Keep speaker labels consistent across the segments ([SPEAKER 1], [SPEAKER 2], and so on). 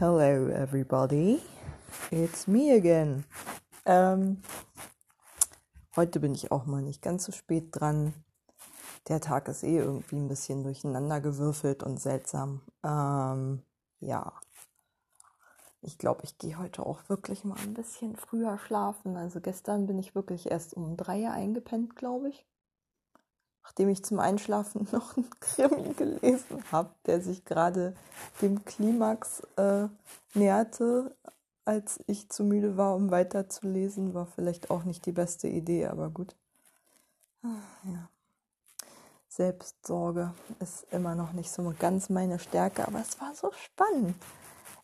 [SPEAKER 1] Hello, everybody. It's me again. Ähm, heute bin ich auch mal nicht ganz so spät dran. Der Tag ist eh irgendwie ein bisschen durcheinander gewürfelt und seltsam. Ähm, ja. Ich glaube, ich gehe heute auch wirklich mal ein bisschen früher schlafen. Also gestern bin ich wirklich erst um drei eingepennt, glaube ich nachdem ich zum Einschlafen noch einen Krimi gelesen habe, der sich gerade dem Klimax äh, näherte, als ich zu müde war, um weiterzulesen, war vielleicht auch nicht die beste Idee, aber gut. Ah, ja. Selbstsorge ist immer noch nicht so ganz meine Stärke, aber es war so spannend.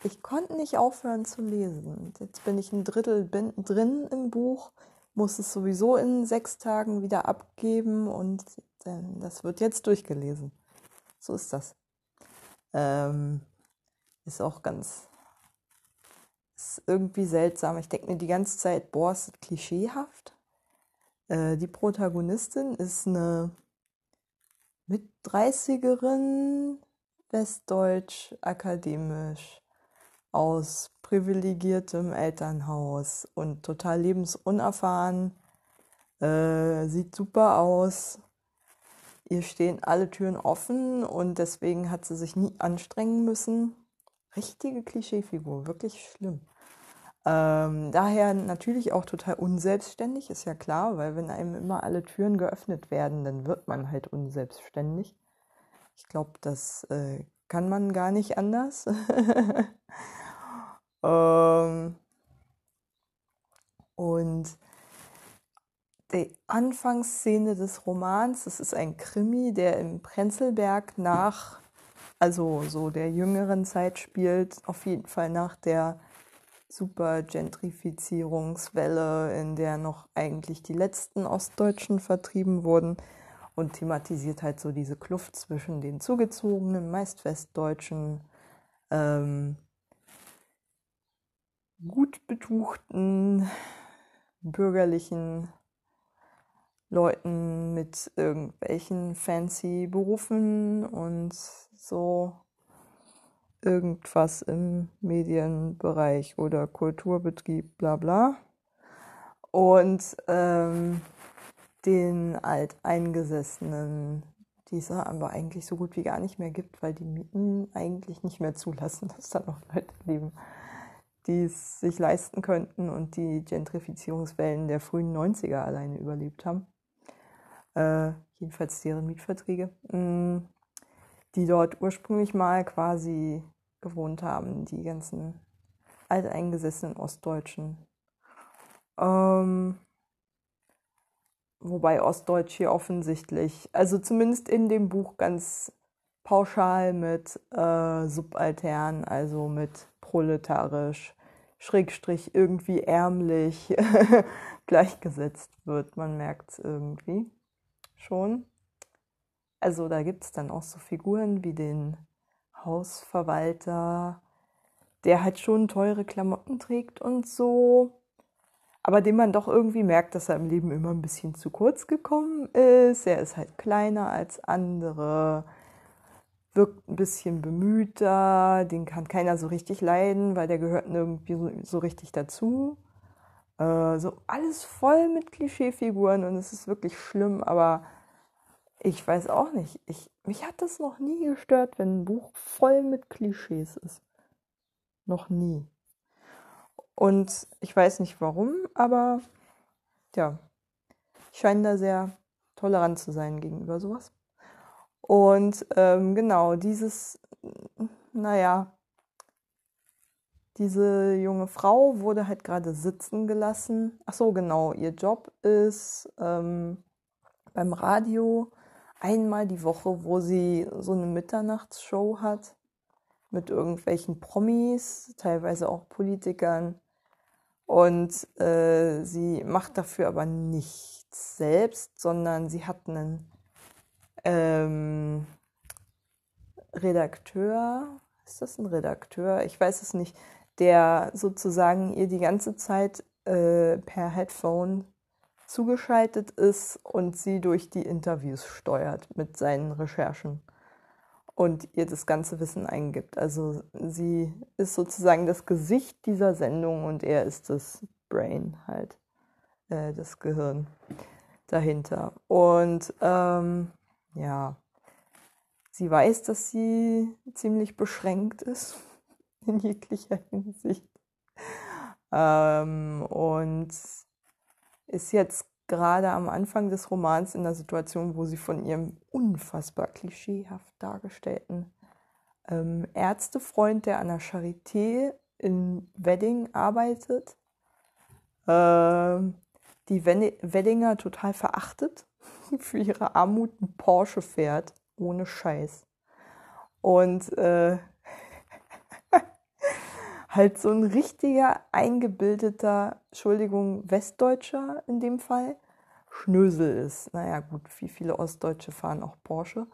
[SPEAKER 1] Ich konnte nicht aufhören zu lesen. Jetzt bin ich ein Drittel drin im Buch, muss es sowieso in sechs Tagen wieder abgeben und denn das wird jetzt durchgelesen. So ist das. Ähm, ist auch ganz, ist irgendwie seltsam. Ich denke mir die ganze Zeit, boah, ist klischeehaft. Äh, die Protagonistin ist eine mit 30erin, westdeutsch, akademisch, aus privilegiertem Elternhaus und total lebensunerfahren. Äh, sieht super aus, ihr stehen alle Türen offen und deswegen hat sie sich nie anstrengen müssen. Richtige Klischeefigur, wirklich schlimm. Ähm, daher natürlich auch total unselbstständig, ist ja klar, weil wenn einem immer alle Türen geöffnet werden, dann wird man halt unselbstständig. Ich glaube, das äh, kann man gar nicht anders. ähm, und die Anfangsszene des Romans, das ist ein Krimi, der im Prenzlberg nach, also so der jüngeren Zeit spielt, auf jeden Fall nach der super Gentrifizierungswelle, in der noch eigentlich die letzten Ostdeutschen vertrieben wurden und thematisiert halt so diese Kluft zwischen den zugezogenen, meist Westdeutschen, ähm, gut betuchten, bürgerlichen Leuten mit irgendwelchen fancy Berufen und so irgendwas im Medienbereich oder Kulturbetrieb, bla bla. Und ähm, den Alteingesessenen, die es aber eigentlich so gut wie gar nicht mehr gibt, weil die Mieten eigentlich nicht mehr zulassen, dass da noch Leute leben, die es sich leisten könnten und die Gentrifizierungswellen der frühen 90er alleine überlebt haben äh, jedenfalls deren Mietverträge, mh, mm, die dort ursprünglich mal quasi gewohnt haben, die ganzen alteingesessenen Ostdeutschen. Ähm, wobei Ostdeutsch hier offensichtlich, also zumindest in dem Buch ganz pauschal mit äh, subaltern, also mit proletarisch, schrägstrich irgendwie ärmlich gleichgesetzt wird. Man merkt es irgendwie schon. Also da gibt es dann auch so Figuren wie den Hausverwalter, der halt schon teure Klamotten trägt und so, aber dem man doch irgendwie merkt, dass er im Leben immer ein bisschen zu kurz gekommen ist. Er ist halt kleiner als andere, wirkt ein bisschen bemühter, den kann keiner so richtig leiden, weil der gehört irgendwie so, so richtig dazu. Äh, so alles voll mit Klischeefiguren und es ist wirklich schlimm, aber ich weiß auch nicht. Ich, mich hat das noch nie gestört, wenn ein Buch voll mit Klischees ist. Noch nie. Und ich weiß nicht warum, aber ja, ich scheine da sehr tolerant zu sein gegenüber sowas. Und ähm, genau, dieses, naja, diese junge Frau wurde halt gerade sitzen gelassen. Ach so, genau, ihr Job ist ähm, beim Radio einmal die Woche, wo sie so eine Mitternachtsshow hat mit irgendwelchen Promis, teilweise auch Politikern. Und äh, sie macht dafür aber nichts selbst, sondern sie hat einen ähm, Redakteur, ist das ein Redakteur? Ich weiß es nicht, der sozusagen ihr die ganze Zeit äh, per Headphone zugeschaltet ist und sie durch die Interviews steuert mit seinen Recherchen. und ihr das ganze Wissen eingibt. Also sie ist sozusagen das Gesicht dieser Sendung und er ist das Brain halt, äh, das Gehirn dahinter. Und ähm, ja, sie weiß, dass sie ziemlich beschränkt ist in jeglicher Hinsicht. Ähm, und ist jetzt gerade am Anfang des Romans in der Situation, wo sie von ihrem unfassbar klischeehaft dargestellten ähm, Ärztefreund, der an der Charité in Wedding arbeitet, äh, die Weddinger total verachtet, für ihre Armut ein Porsche fährt, ohne Scheiß. Und äh, halt so ein richtiger, eingebildeter, Entschuldigung, Westdeutscher in dem Fall, Schnösel ist. Naja, gut, wie viele Ostdeutsche fahren auch Porsche.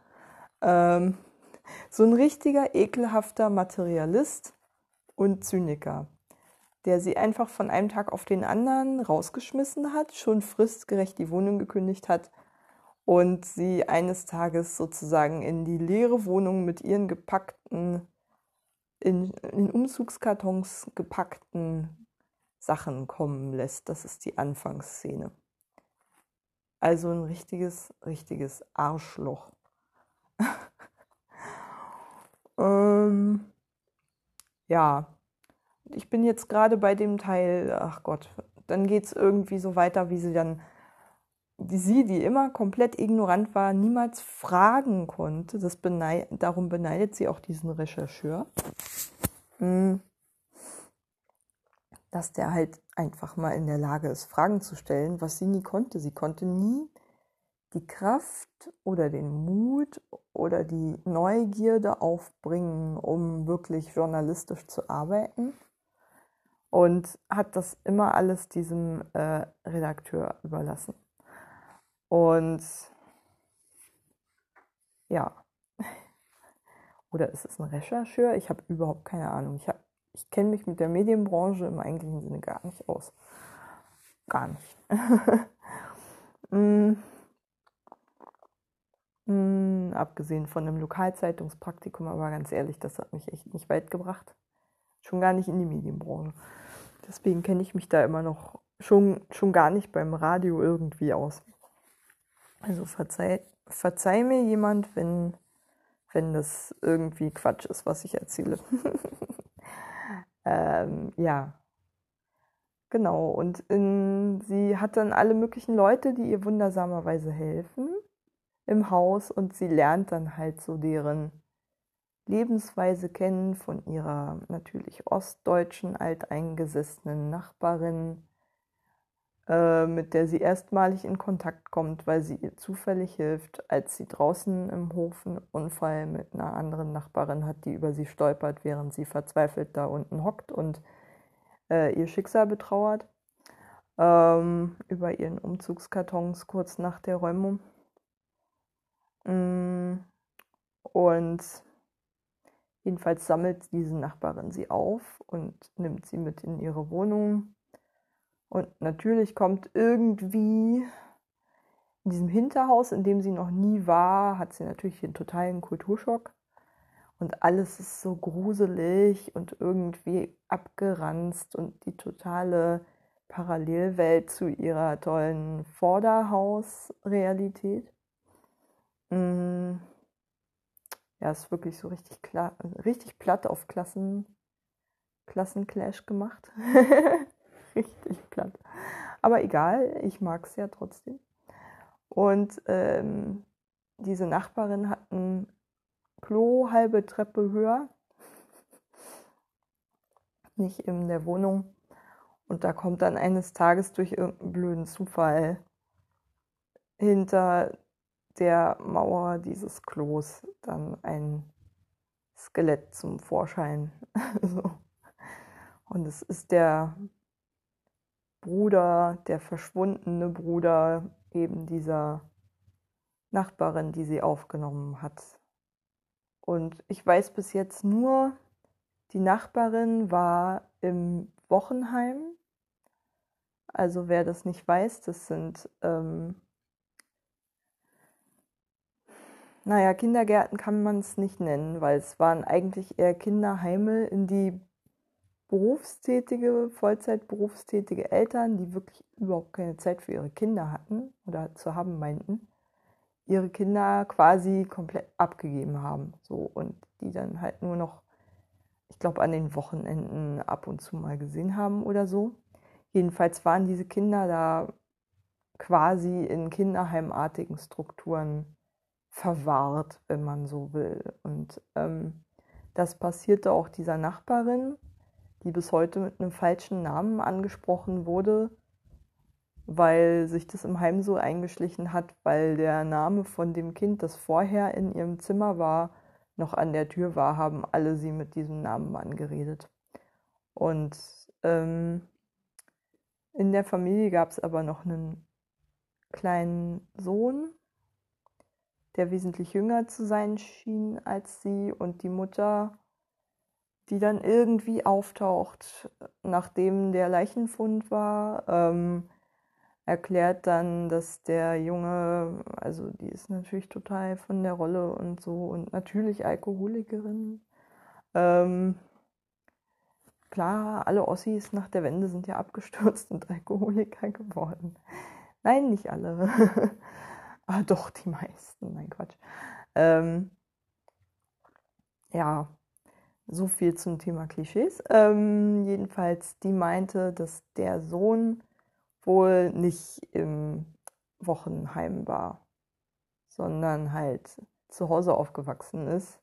[SPEAKER 1] Ähm, so ein richtiger, ekelhafter Materialist und Zyniker, der sie einfach von einem Tag auf den anderen rausgeschmissen hat, schon fristgerecht die Wohnung gekündigt hat und sie eines Tages sozusagen in die leere Wohnung mit ihren gepackten in, in Umzugskartons gepackten Sachen kommen lässt. Das ist die Anfangsszene. Also ein richtiges, richtiges Arschloch. ähm, ja, ich bin jetzt gerade bei dem Teil, ach Gott, dann geht es irgendwie so weiter, wie sie dann sie, die immer komplett ignorant war, niemals fragen konnte. Das beneid, darum beneidet sie auch diesen Rechercheur, hm. dass der halt einfach mal in der Lage ist, Fragen zu stellen, was sie nie konnte. Sie konnte nie die Kraft oder den Mut oder die Neugierde aufbringen, um wirklich journalistisch zu arbeiten. Und hat das immer alles diesem äh, Redakteur überlassen. Und ja. Oder ist es ein Rechercheur? Ich habe überhaupt keine Ahnung. Ich, ich kenne mich mit der Medienbranche im eigentlichen Sinne gar nicht aus. Gar nicht. mm. Mm, abgesehen von einem Lokalzeitungspraktikum, aber ganz ehrlich, das hat mich echt nicht weit gebracht. Schon gar nicht in die Medienbranche. Deswegen kenne ich mich da immer noch schon, schon gar nicht beim Radio irgendwie aus. Also verzeih, verzeih mir jemand, wenn, wenn das irgendwie Quatsch ist, was ich erzähle. ähm, ja. Genau, und in, sie hat dann alle möglichen Leute, die ihr wundersamerweise helfen im Haus und sie lernt dann halt so deren Lebensweise kennen von ihrer natürlich ostdeutschen alteingesessenen Nachbarin, äh, mit der sie erstmalig in Kontakt kommt, weil sie ihr zufällig hilft, als sie draußen im Hof einen Unfall mit einer anderen Nachbarin hat, die über sie stolpert, während sie verzweifelt da unten hockt und äh, ihr Schicksal betrauert. Ähm, über ihren Umzugskartons kurz nach der Räumung. Mm, und jedenfalls sammelt diese Nachbarin sie auf und nimmt sie mit in ihre Wohnung und natürlich kommt irgendwie in diesem Hinterhaus, in dem sie noch nie war, hat sie natürlich einen totalen Kulturschock. Und alles ist so gruselig und irgendwie abgeranzt und die totale Parallelwelt zu ihrer tollen Vorderhausrealität. Mm. Ja, ist wirklich so richtig, richtig platt auf Klassen, Klassenclash gemacht. richtig. Aber egal, ich mag es ja trotzdem. Und ähm, diese Nachbarin hat ein Klo halbe Treppe höher, nicht in der Wohnung. Und da kommt dann eines Tages durch irgendeinen blöden Zufall hinter der Mauer dieses Klos dann ein Skelett zum Vorschein. Und es ist der Bruder, der verschwundene Bruder eben dieser Nachbarin, die sie aufgenommen hat. Und ich weiß bis jetzt nur, die Nachbarin war im Wochenheim. Also wer das nicht weiß, das sind, ähm, naja, Kindergärten kann man es nicht nennen, weil es waren eigentlich eher Kinderheime, in die berufstätige, Vollzeitberufstätige Eltern, die wirklich überhaupt keine Zeit für ihre Kinder hatten oder zu haben meinten, ihre Kinder quasi komplett abgegeben haben. So und die dann halt nur noch, ich glaube, an den Wochenenden ab und zu mal gesehen haben oder so. Jedenfalls waren diese Kinder da quasi in kinderheimartigen Strukturen verwahrt, wenn man so will. Und ähm, das passierte auch dieser Nachbarin, die bis heute mit einem falschen Namen angesprochen wurde, weil sich das im Heim so eingeschlichen hat, weil der Name von dem Kind, das vorher in ihrem Zimmer war, noch an der Tür war, haben alle sie mit diesem Namen angeredet. Und ähm, in der Familie gab es aber noch einen kleinen Sohn, der wesentlich jünger zu sein schien als sie und die Mutter, die dann irgendwie auftaucht, nachdem der Leichenfund war, ähm, erklärt dann, dass der Junge, also die ist natürlich total von der Rolle und so und natürlich Alkoholikerin. Ähm, klar, alle Ossis nach der Wende sind ja abgestürzt und Alkoholiker geworden. Nein, nicht alle. ah, doch, die meisten. Nein, Quatsch. Ähm, ja, so viel zum Thema Klischees. Ähm, jedenfalls, die meinte, dass der Sohn wohl nicht im Wochenheim war, sondern halt zu Hause aufgewachsen ist.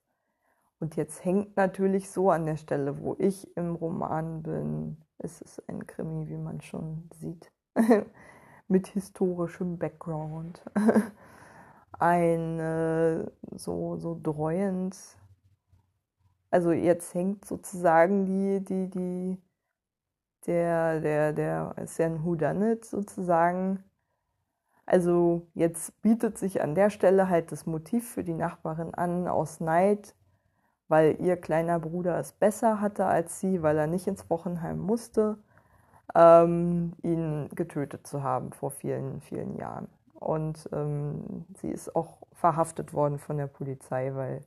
[SPEAKER 1] Und jetzt hängt natürlich so an der Stelle, wo ich im Roman bin. Es ist ein Krimi, wie man schon sieht, mit historischem Background. ein äh, so, so dreuend. Also jetzt hängt sozusagen die, die, die, der, der, der ist ja ein Whodunit sozusagen. Also jetzt bietet sich an der Stelle halt das Motiv für die Nachbarin an aus Neid, weil ihr kleiner Bruder es besser hatte als sie, weil er nicht ins Wochenheim musste, ähm, ihn getötet zu haben vor vielen, vielen Jahren. Und ähm, sie ist auch verhaftet worden von der Polizei, weil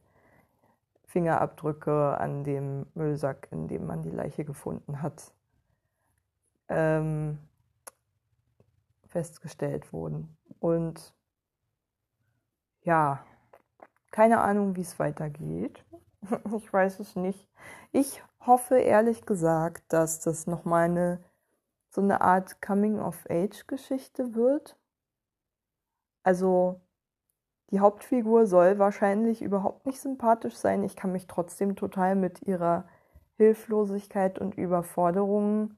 [SPEAKER 1] Fingerabdrücke an dem Müllsack, in dem man die Leiche gefunden hat, ähm, festgestellt wurden. Und ja, keine Ahnung, wie es weitergeht. Ich weiß es nicht. Ich hoffe ehrlich gesagt, dass das nochmal eine so eine Art Coming-of-Age-Geschichte wird. Also die Hauptfigur soll wahrscheinlich überhaupt nicht sympathisch sein. Ich kann mich trotzdem total mit ihrer Hilflosigkeit und Überforderung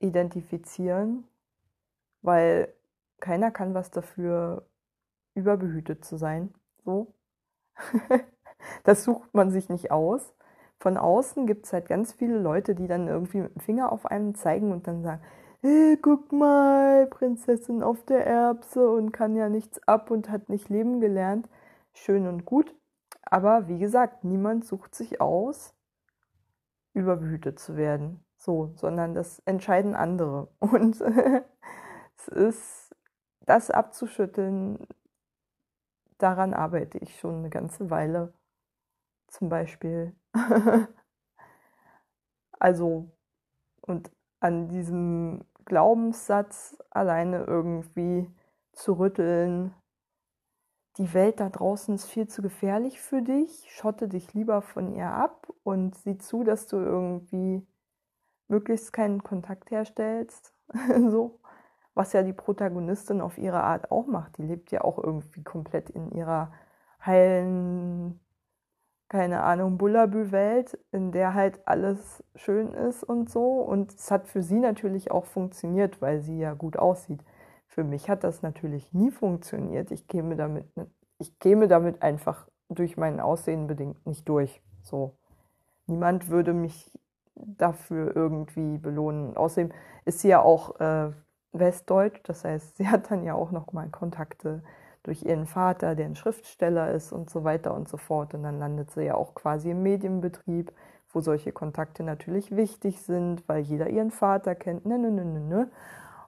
[SPEAKER 1] identifizieren, weil keiner kann was dafür, überbehütet zu sein. So. das sucht man sich nicht aus. Von außen gibt es halt ganz viele Leute, die dann irgendwie mit dem Finger auf einen zeigen und dann sagen, hey, guck mal, Prinzessin auf der Erbse und kann ja nichts ab und hat nicht leben gelernt. Schön und gut. Aber wie gesagt, niemand sucht sich aus, überbehütet zu werden. So, sondern das entscheiden andere. Und es ist, das abzuschütteln, daran arbeite ich schon eine ganze Weile. Zum Beispiel. also, und an diesem Glaubenssatz alleine irgendwie zu rütteln, die Welt da draußen ist viel zu gefährlich für dich, schotte dich lieber von ihr ab und sieh zu, dass du irgendwie möglichst keinen Kontakt herstellst. so, was ja die Protagonistin auf ihre Art auch macht. Die lebt ja auch irgendwie komplett in ihrer heilen keine Ahnung, Bullabü-Welt, in der halt alles schön ist und so. Und es hat für sie natürlich auch funktioniert, weil sie ja gut aussieht. Für mich hat das natürlich nie funktioniert. Ich käme damit, ich käme damit einfach durch mein Aussehen bedingt nicht durch. So. Niemand würde mich dafür irgendwie belohnen. Außerdem ist sie ja auch äh, Westdeutsch, das heißt, sie hat dann ja auch noch mal Kontakte durch ihren Vater, der ein Schriftsteller ist und so weiter und so fort. Und dann landet sie ja auch quasi im Medienbetrieb, wo solche Kontakte natürlich wichtig sind, weil jeder ihren Vater kennt. Ne, ne, ne, ne, ne.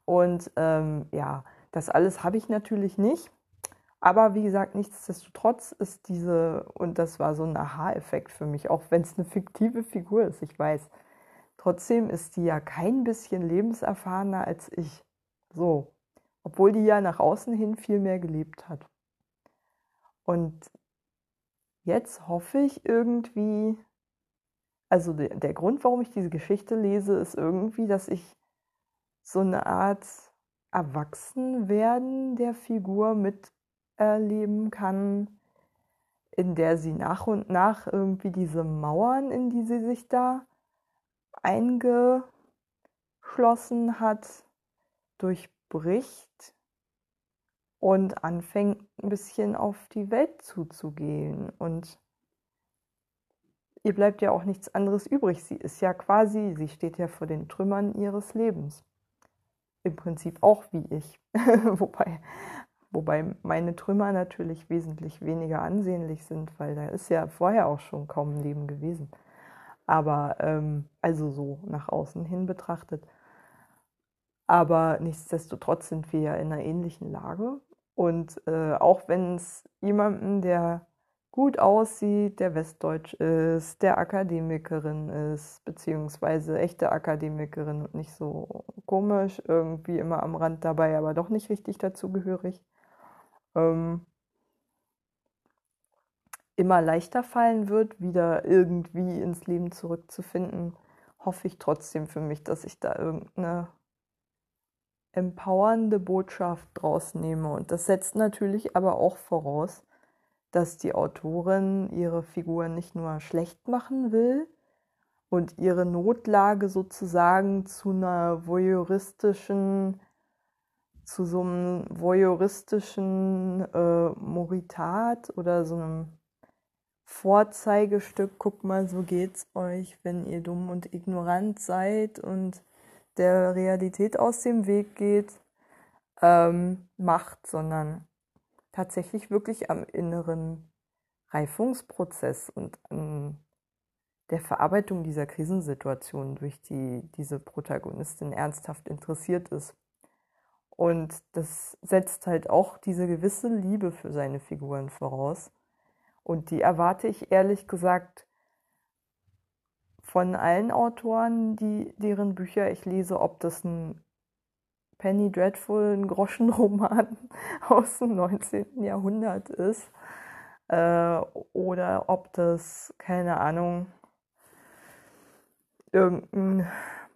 [SPEAKER 1] Und ähm, ja, das alles habe ich natürlich nicht. Aber wie gesagt, nichtsdestotrotz ist diese, und das war so ein Aha-Effekt für mich, auch wenn es eine fiktive Figur ist, ich weiß, trotzdem ist die ja kein bisschen lebenserfahrener als ich. So, obwohl die ja nach außen hin viel mehr gelebt hat. Und jetzt hoffe ich irgendwie, also der, der Grund, warum ich diese Geschichte lese, ist irgendwie, dass ich so eine Art Erwachsenwerden der Figur miterleben kann, in der sie nach und nach irgendwie diese Mauern, in die sie sich da eingeschlossen hat, durchbricht und anfängt ein bisschen auf die Welt zuzugehen. Und ihr bleibt ja auch nichts anderes übrig. Sie ist ja quasi, sie steht ja vor den Trümmern ihres Lebens. Im Prinzip auch wie ich. wobei, wobei meine Trümmer natürlich wesentlich weniger ansehnlich sind, weil da ist ja vorher auch schon kaum Leben gewesen. Aber ähm, also so nach außen hin betrachtet. Aber nichtsdestotrotz sind wir ja in einer ähnlichen Lage. Und äh, auch wenn es jemanden, der gut aussieht, der westdeutsch ist, der Akademikerin ist, beziehungsweise echte Akademikerin und nicht so komisch, irgendwie immer am Rand dabei, aber doch nicht richtig dazugehörig, ähm, immer leichter fallen wird, wieder irgendwie ins Leben zurückzufinden, hoffe ich trotzdem für mich, dass ich da irgendeine empowernde Botschaft draus nehme. Und das setzt natürlich aber auch voraus, dass die Autorin ihre Figur nicht nur schlecht machen will und ihre Notlage sozusagen zu einer voyeuristischen, zu so einem voyeuristischen äh, Moritat oder so einem Vorzeigestück, guck mal, so geht's euch, wenn ihr dumm und ignorant seid und der Realität aus dem Weg geht, ähm, macht, sondern tatsächlich wirklich am inneren Reifungsprozess und an der Verarbeitung dieser Krisensituation durch die diese Protagonistin ernsthaft interessiert ist. Und das setzt halt auch diese gewisse Liebe für seine Figuren voraus. Und die erwarte ich ehrlich gesagt von allen Autoren, die, deren Bücher ich lese, ob das ein Penny Dreadful, ein Groschenroman aus dem 19. Jahrhundert ist, äh, oder ob das, keine Ahnung, irgendein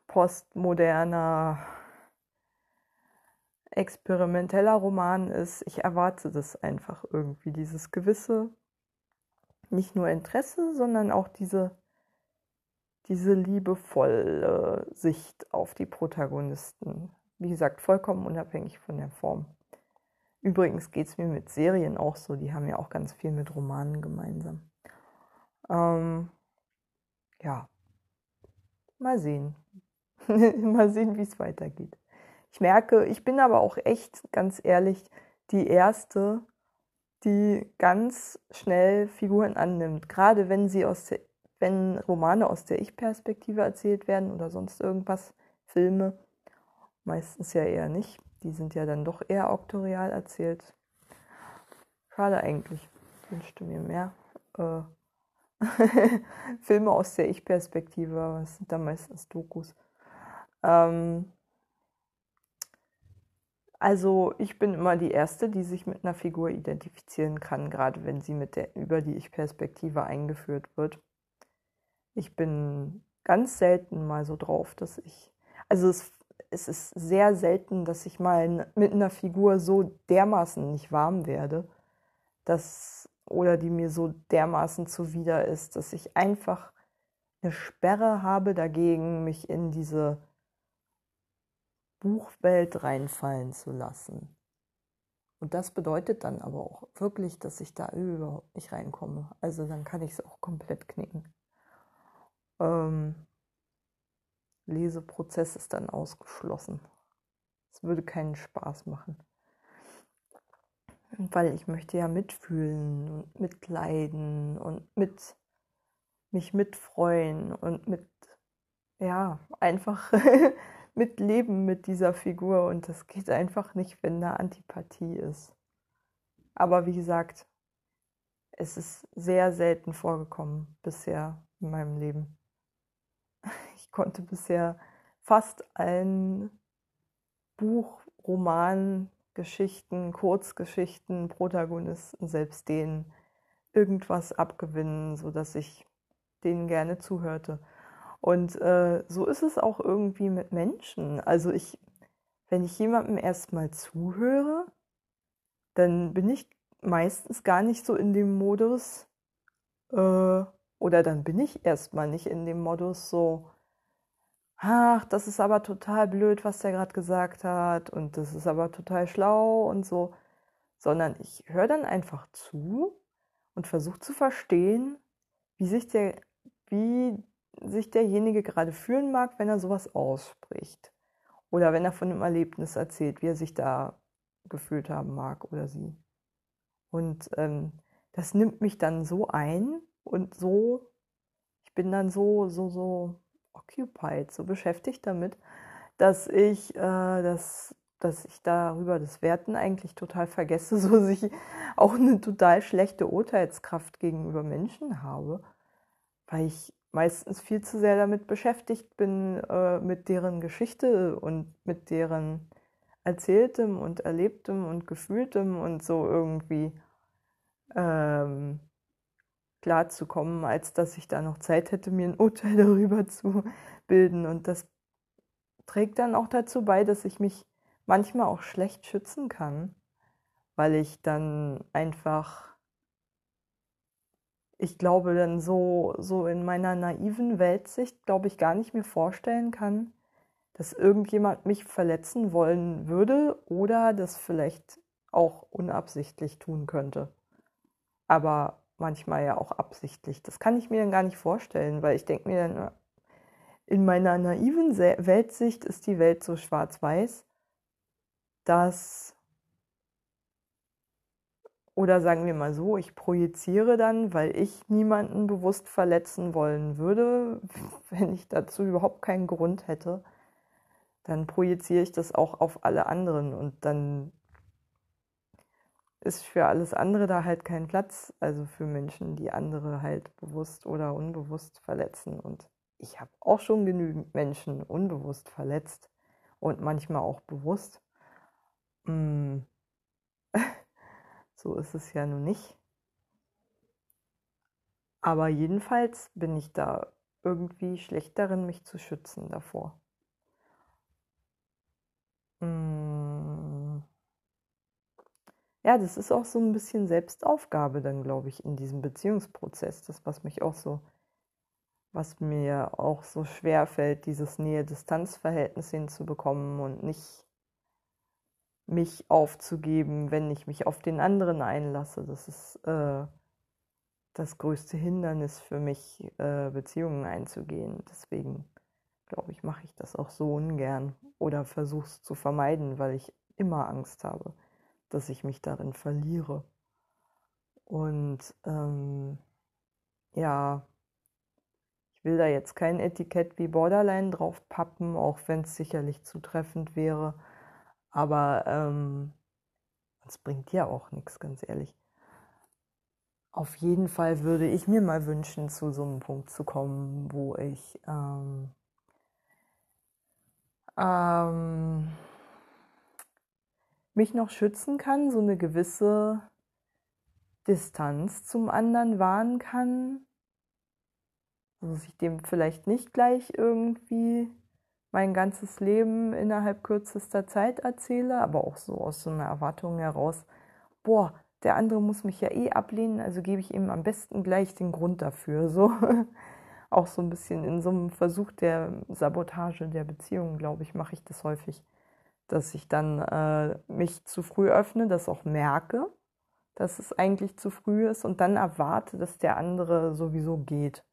[SPEAKER 1] postmoderner, experimenteller Roman ist. Ich erwarte das einfach irgendwie, dieses gewisse, nicht nur Interesse, sondern auch diese diese liebevolle Sicht auf die Protagonisten. Wie gesagt, vollkommen unabhängig von der Form. Übrigens geht es mir mit Serien auch so, die haben ja auch ganz viel mit Romanen gemeinsam. Ähm, ja, mal sehen. mal sehen, wie es weitergeht. Ich merke, ich bin aber auch echt, ganz ehrlich, die Erste, die ganz schnell Figuren annimmt, gerade wenn sie aus der wenn Romane aus der Ich-Perspektive erzählt werden oder sonst irgendwas, Filme, meistens ja eher nicht. Die sind ja dann doch eher auktorial erzählt. Schade eigentlich. Ich wünschte mir mehr. Äh, Filme aus der Ich-Perspektive, aber sind dann meistens Dokus. Ähm, also ich bin immer die Erste, die sich mit einer Figur identifizieren kann, gerade wenn sie mit der, über die Ich-Perspektive eingeführt wird. Ich bin ganz selten mal so drauf, dass ich, also es, es ist sehr selten, dass ich mal mit einer Figur so dermaßen nicht warm werde, dass, oder die mir so dermaßen zuwider ist, dass ich einfach eine Sperre habe dagegen, mich in diese Buchwelt reinfallen zu lassen. Und das bedeutet dann aber auch wirklich, dass ich da überhaupt nicht reinkomme. Also dann kann ich es auch komplett knicken ähm, Leseprozess ist dann ausgeschlossen. Es würde keinen Spaß machen. Weil ich möchte ja mitfühlen und mitleiden und mit mich mitfreuen und mit, ja, einfach mitleben mit dieser Figur. Und das geht einfach nicht, wenn da Antipathie ist. Aber wie gesagt, es ist sehr selten vorgekommen bisher in meinem Leben. Konnte bisher fast allen Buch, Roman, Geschichten, Kurzgeschichten, Protagonisten, selbst denen irgendwas abgewinnen, sodass ich denen gerne zuhörte. Und äh, so ist es auch irgendwie mit Menschen. Also ich, wenn ich jemandem erstmal zuhöre, dann bin ich meistens gar nicht so in dem Modus, äh, oder dann bin ich erstmal nicht in dem Modus so, ach, das ist aber total blöd, was der gerade gesagt hat und das ist aber total schlau und so, sondern ich höre dann einfach zu und versuche zu verstehen, wie sich der, wie sich derjenige gerade fühlen mag, wenn er sowas ausspricht. Oder wenn er von einem Erlebnis erzählt, wie er sich da gefühlt haben mag oder sie. Und ähm, das nimmt mich dann so ein und so, ich bin dann so, so, so occupied, so beschäftigt damit, dass ich, äh, das, dass ich darüber das Werten eigentlich total vergesse, so dass ich auch eine total schlechte Urteilskraft gegenüber Menschen habe, weil ich meistens viel zu sehr damit beschäftigt bin, äh, mit deren Geschichte und mit deren Erzähltem und Erlebtem und Gefühltem und so irgendwie ähm, klarzukommen, als dass ich da noch Zeit hätte, mir ein Urteil darüber zu bilden. Und das trägt dann auch dazu bei, dass ich mich manchmal auch schlecht schützen kann, weil ich dann einfach, ich glaube, dann so, so in meiner naiven Weltsicht, glaube ich, gar nicht mir vorstellen kann, dass irgendjemand mich verletzen wollen würde oder das vielleicht auch unabsichtlich tun könnte. Aber manchmal ja auch absichtlich. Das kann ich mir dann gar nicht vorstellen, weil ich denke mir dann, in meiner naiven Weltsicht ist die Welt so schwarz-weiß, dass, oder sagen wir mal so, ich projiziere dann, weil ich niemanden bewusst verletzen wollen würde, wenn ich dazu überhaupt keinen Grund hätte, dann projiziere ich das auch auf alle anderen und dann ist für alles andere da halt kein Platz, also für Menschen, die andere halt bewusst oder unbewusst verletzen. Und ich habe auch schon genügend Menschen unbewusst verletzt und manchmal auch bewusst. Mm. so ist es ja nun nicht. Aber jedenfalls bin ich da irgendwie schlecht darin, mich zu schützen davor. Mm. Ja, das ist auch so ein bisschen Selbstaufgabe dann, glaube ich, in diesem Beziehungsprozess. Das, was mich auch so, was mir auch so schwer fällt, dieses Nähe-Distanz-Verhältnis hinzubekommen und nicht mich aufzugeben, wenn ich mich auf den anderen einlasse. Das ist äh, das größte Hindernis für mich, äh, Beziehungen einzugehen. Deswegen glaube ich, mache ich das auch so ungern oder versuche es zu vermeiden, weil ich immer Angst habe, dass ich mich darin verliere. Und ähm, ja, ich will da jetzt kein Etikett wie Borderline drauf pappen, auch wenn es sicherlich zutreffend wäre. Aber ähm, es bringt ja auch nichts, ganz ehrlich. Auf jeden Fall würde ich mir mal wünschen, zu so einem Punkt zu kommen, wo ich ähm, ähm, mich noch schützen kann, so eine gewisse Distanz zum anderen wahren kann. Also dass ich dem vielleicht nicht gleich irgendwie mein ganzes Leben innerhalb kürzester Zeit erzähle, aber auch so aus so einer Erwartung heraus, boah, der andere muss mich ja eh ablehnen, also gebe ich ihm am besten gleich den Grund dafür. So auch so ein bisschen in so einem Versuch der Sabotage der Beziehung, glaube ich, mache ich das häufig, dass ich dann äh, mich zu früh öffne, das auch merke, dass es eigentlich zu früh ist und dann erwarte, dass der andere sowieso geht.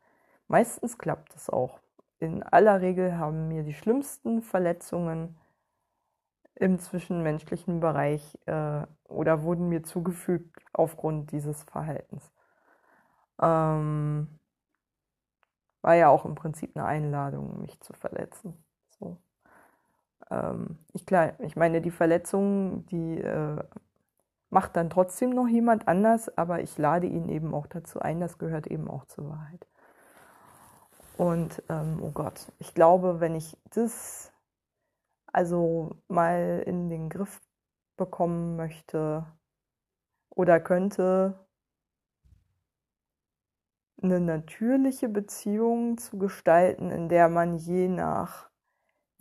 [SPEAKER 1] Meistens klappt es auch. In aller Regel haben mir die schlimmsten Verletzungen im zwischenmenschlichen Bereich äh, oder wurden mir zugefügt aufgrund dieses Verhaltens. Ähm, war ja auch im Prinzip eine Einladung, mich zu verletzen. So. Ähm, ich, klar, ich meine, die Verletzungen, die äh, macht dann trotzdem noch jemand anders, aber ich lade ihn eben auch dazu ein, das gehört eben auch zur Wahrheit. Und ähm, oh Gott, ich glaube, wenn ich das also mal in den Griff bekommen möchte oder könnte, eine natürliche Beziehung zu gestalten, in der man je nach,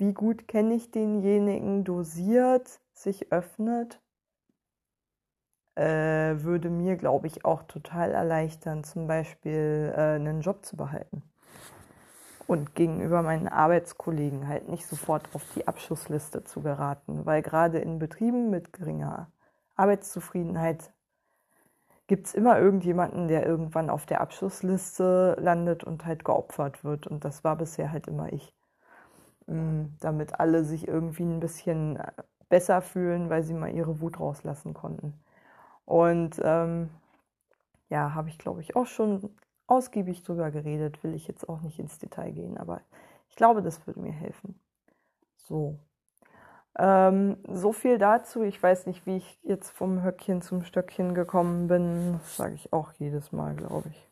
[SPEAKER 1] wie gut kenne ich denjenigen, dosiert, sich öffnet, äh, würde mir, glaube ich, auch total erleichtern, zum Beispiel äh, einen Job zu behalten. Und gegenüber meinen Arbeitskollegen halt nicht sofort auf die Abschussliste zu geraten, weil gerade in Betrieben mit geringer Arbeitszufriedenheit gibt es immer irgendjemanden, der irgendwann auf der Abschlussliste landet und halt geopfert wird. Und das war bisher halt immer ich. Mm, damit alle sich irgendwie ein bisschen äh, besser fühlen, weil sie mal ihre Wut rauslassen konnten. Und ähm, ja, habe ich glaube ich auch schon ausgiebig drüber geredet, will ich jetzt auch nicht ins Detail gehen, aber ich glaube, das würde mir helfen. So. Ähm, so viel dazu. Ich weiß nicht, wie ich jetzt vom Höckchen zum Stöckchen gekommen bin. Das sage ich auch jedes Mal, glaube ich.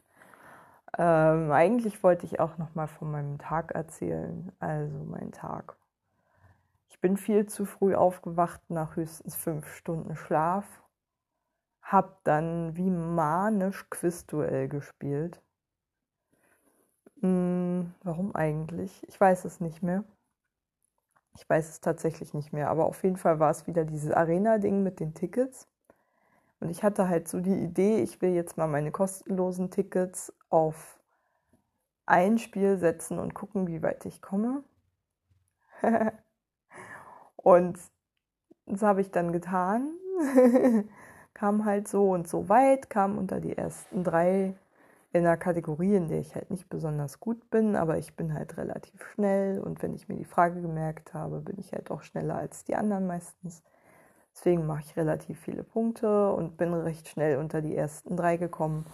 [SPEAKER 1] Ähm, eigentlich wollte ich auch noch mal von meinem Tag erzählen. Also mein Tag. Ich bin viel zu früh aufgewacht nach höchstens fünf Stunden Schlaf. Hab dann wie manisch Quizduell gespielt. Hm, warum eigentlich? Ich weiß es nicht mehr. Ich weiß es tatsächlich nicht mehr, aber auf jeden Fall war es wieder dieses Arena-Ding mit den Tickets. Und ich hatte halt so die Idee, ich will jetzt mal meine kostenlosen Tickets auf ein Spiel setzen und gucken, wie weit ich komme. und das habe ich dann getan. kam halt so und so weit, kam unter die ersten drei in einer Kategorie, in der ich halt nicht besonders gut bin, aber ich bin halt relativ schnell und wenn ich mir die Frage gemerkt habe, bin ich halt auch schneller als die anderen meistens. Deswegen mache ich relativ viele Punkte und bin recht schnell unter die ersten drei gekommen.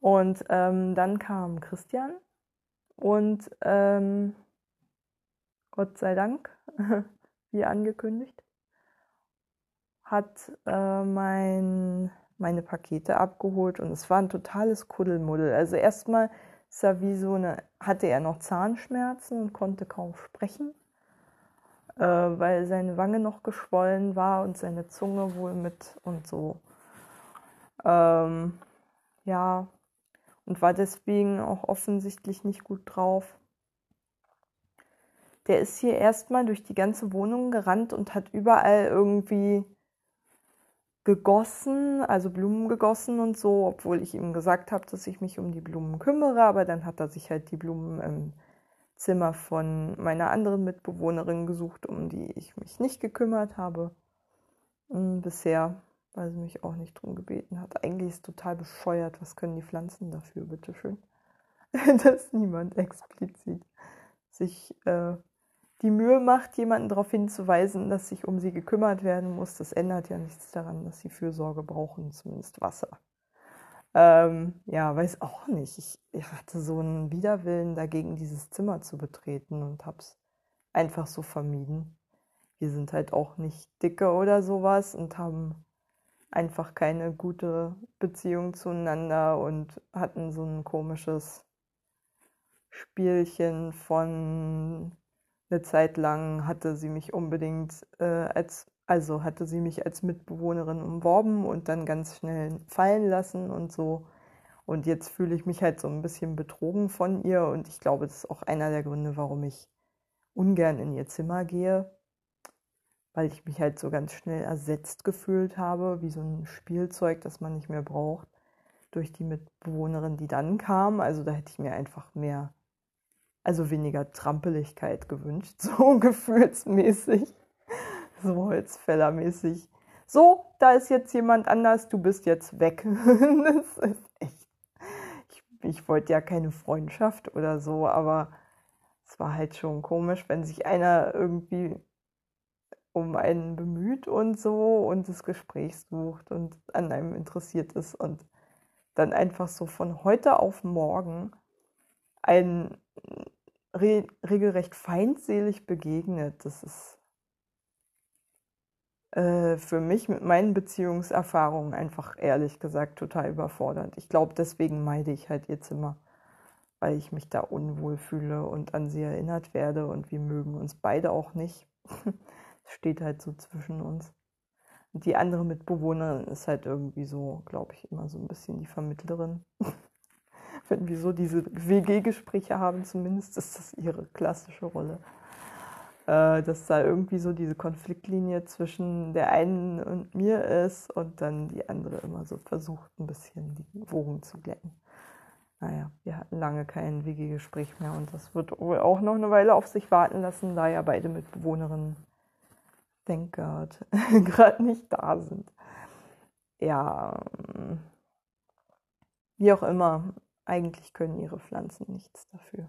[SPEAKER 1] Und ähm, dann kam Christian und ähm, Gott sei Dank, wie angekündigt, hat äh, mein meine Pakete abgeholt und es war ein totales Kuddelmuddel. Also erstmal ist er wie so eine, hatte er noch Zahnschmerzen und konnte kaum sprechen, äh, weil seine Wange noch geschwollen war und seine Zunge wohl mit und so. Ähm, ja, und war deswegen auch offensichtlich nicht gut drauf. Der ist hier erstmal durch die ganze Wohnung gerannt und hat überall irgendwie gegossen, also Blumen gegossen und so, obwohl ich ihm gesagt habe, dass ich mich um die Blumen kümmere, aber dann hat er sich halt die Blumen im Zimmer von meiner anderen Mitbewohnerin gesucht, um die ich mich nicht gekümmert habe hm, bisher, weil sie mich auch nicht drum gebeten hat. Eigentlich ist es total bescheuert, was können die Pflanzen dafür, bitteschön, dass niemand explizit sich äh, die Mühe macht, jemanden darauf hinzuweisen, dass sich um sie gekümmert werden muss, das ändert ja nichts daran, dass sie Fürsorge brauchen, zumindest Wasser. Ähm, ja, weiß auch nicht. Ich, ich, hatte so einen Widerwillen dagegen, dieses Zimmer zu betreten und hab's einfach so vermieden. Wir sind halt auch nicht dicke oder sowas und haben einfach keine gute Beziehung zueinander und hatten so ein komisches Spielchen von eine Zeit lang hatte sie mich unbedingt äh, als, also hatte sie mich als Mitbewohnerin umworben und dann ganz schnell fallen lassen und so. Und jetzt fühle ich mich halt so ein bisschen betrogen von ihr und ich glaube, das ist auch einer der Gründe, warum ich ungern in ihr Zimmer gehe, weil ich mich halt so ganz schnell ersetzt gefühlt habe, wie so ein Spielzeug, das man nicht mehr braucht, durch die Mitbewohnerin, die dann kam. Also da hätte ich mir einfach mehr also weniger Trampeligkeit gewünscht, so gefühlsmäßig, so Holzfällermäßig. So, da ist jetzt jemand anders, du bist jetzt weg. das ist echt. Ich, ich wollte ja keine Freundschaft oder so, aber es war halt schon komisch, wenn sich einer irgendwie um einen bemüht und so und das Gespräch sucht und an einem interessiert ist und dann einfach so von heute auf morgen ein re regelrecht feindselig begegnet. Das ist äh, für mich mit meinen Beziehungserfahrungen einfach ehrlich gesagt total überfordert. Ich glaube, deswegen meide ich halt ihr Zimmer, weil ich mich da unwohl fühle und an sie erinnert werde und wir mögen uns beide auch nicht. steht halt so zwischen uns. Und die andere Mitbewohnerin ist halt irgendwie so, glaube ich, immer so ein bisschen die Vermittlerin. Wenn wir so diese WG-Gespräche haben, zumindest ist das ihre klassische Rolle. Äh, dass da irgendwie so diese Konfliktlinie zwischen der einen und mir ist und dann die andere immer so versucht, ein bisschen die Wogen zu glätten. Naja, wir hatten lange kein WG-Gespräch mehr und das wird wohl auch noch eine Weile auf sich warten lassen, da ja beide Mitbewohnerinnen thank God, gerade nicht da sind. Ja, ähm, wie auch immer, eigentlich können ihre Pflanzen nichts dafür.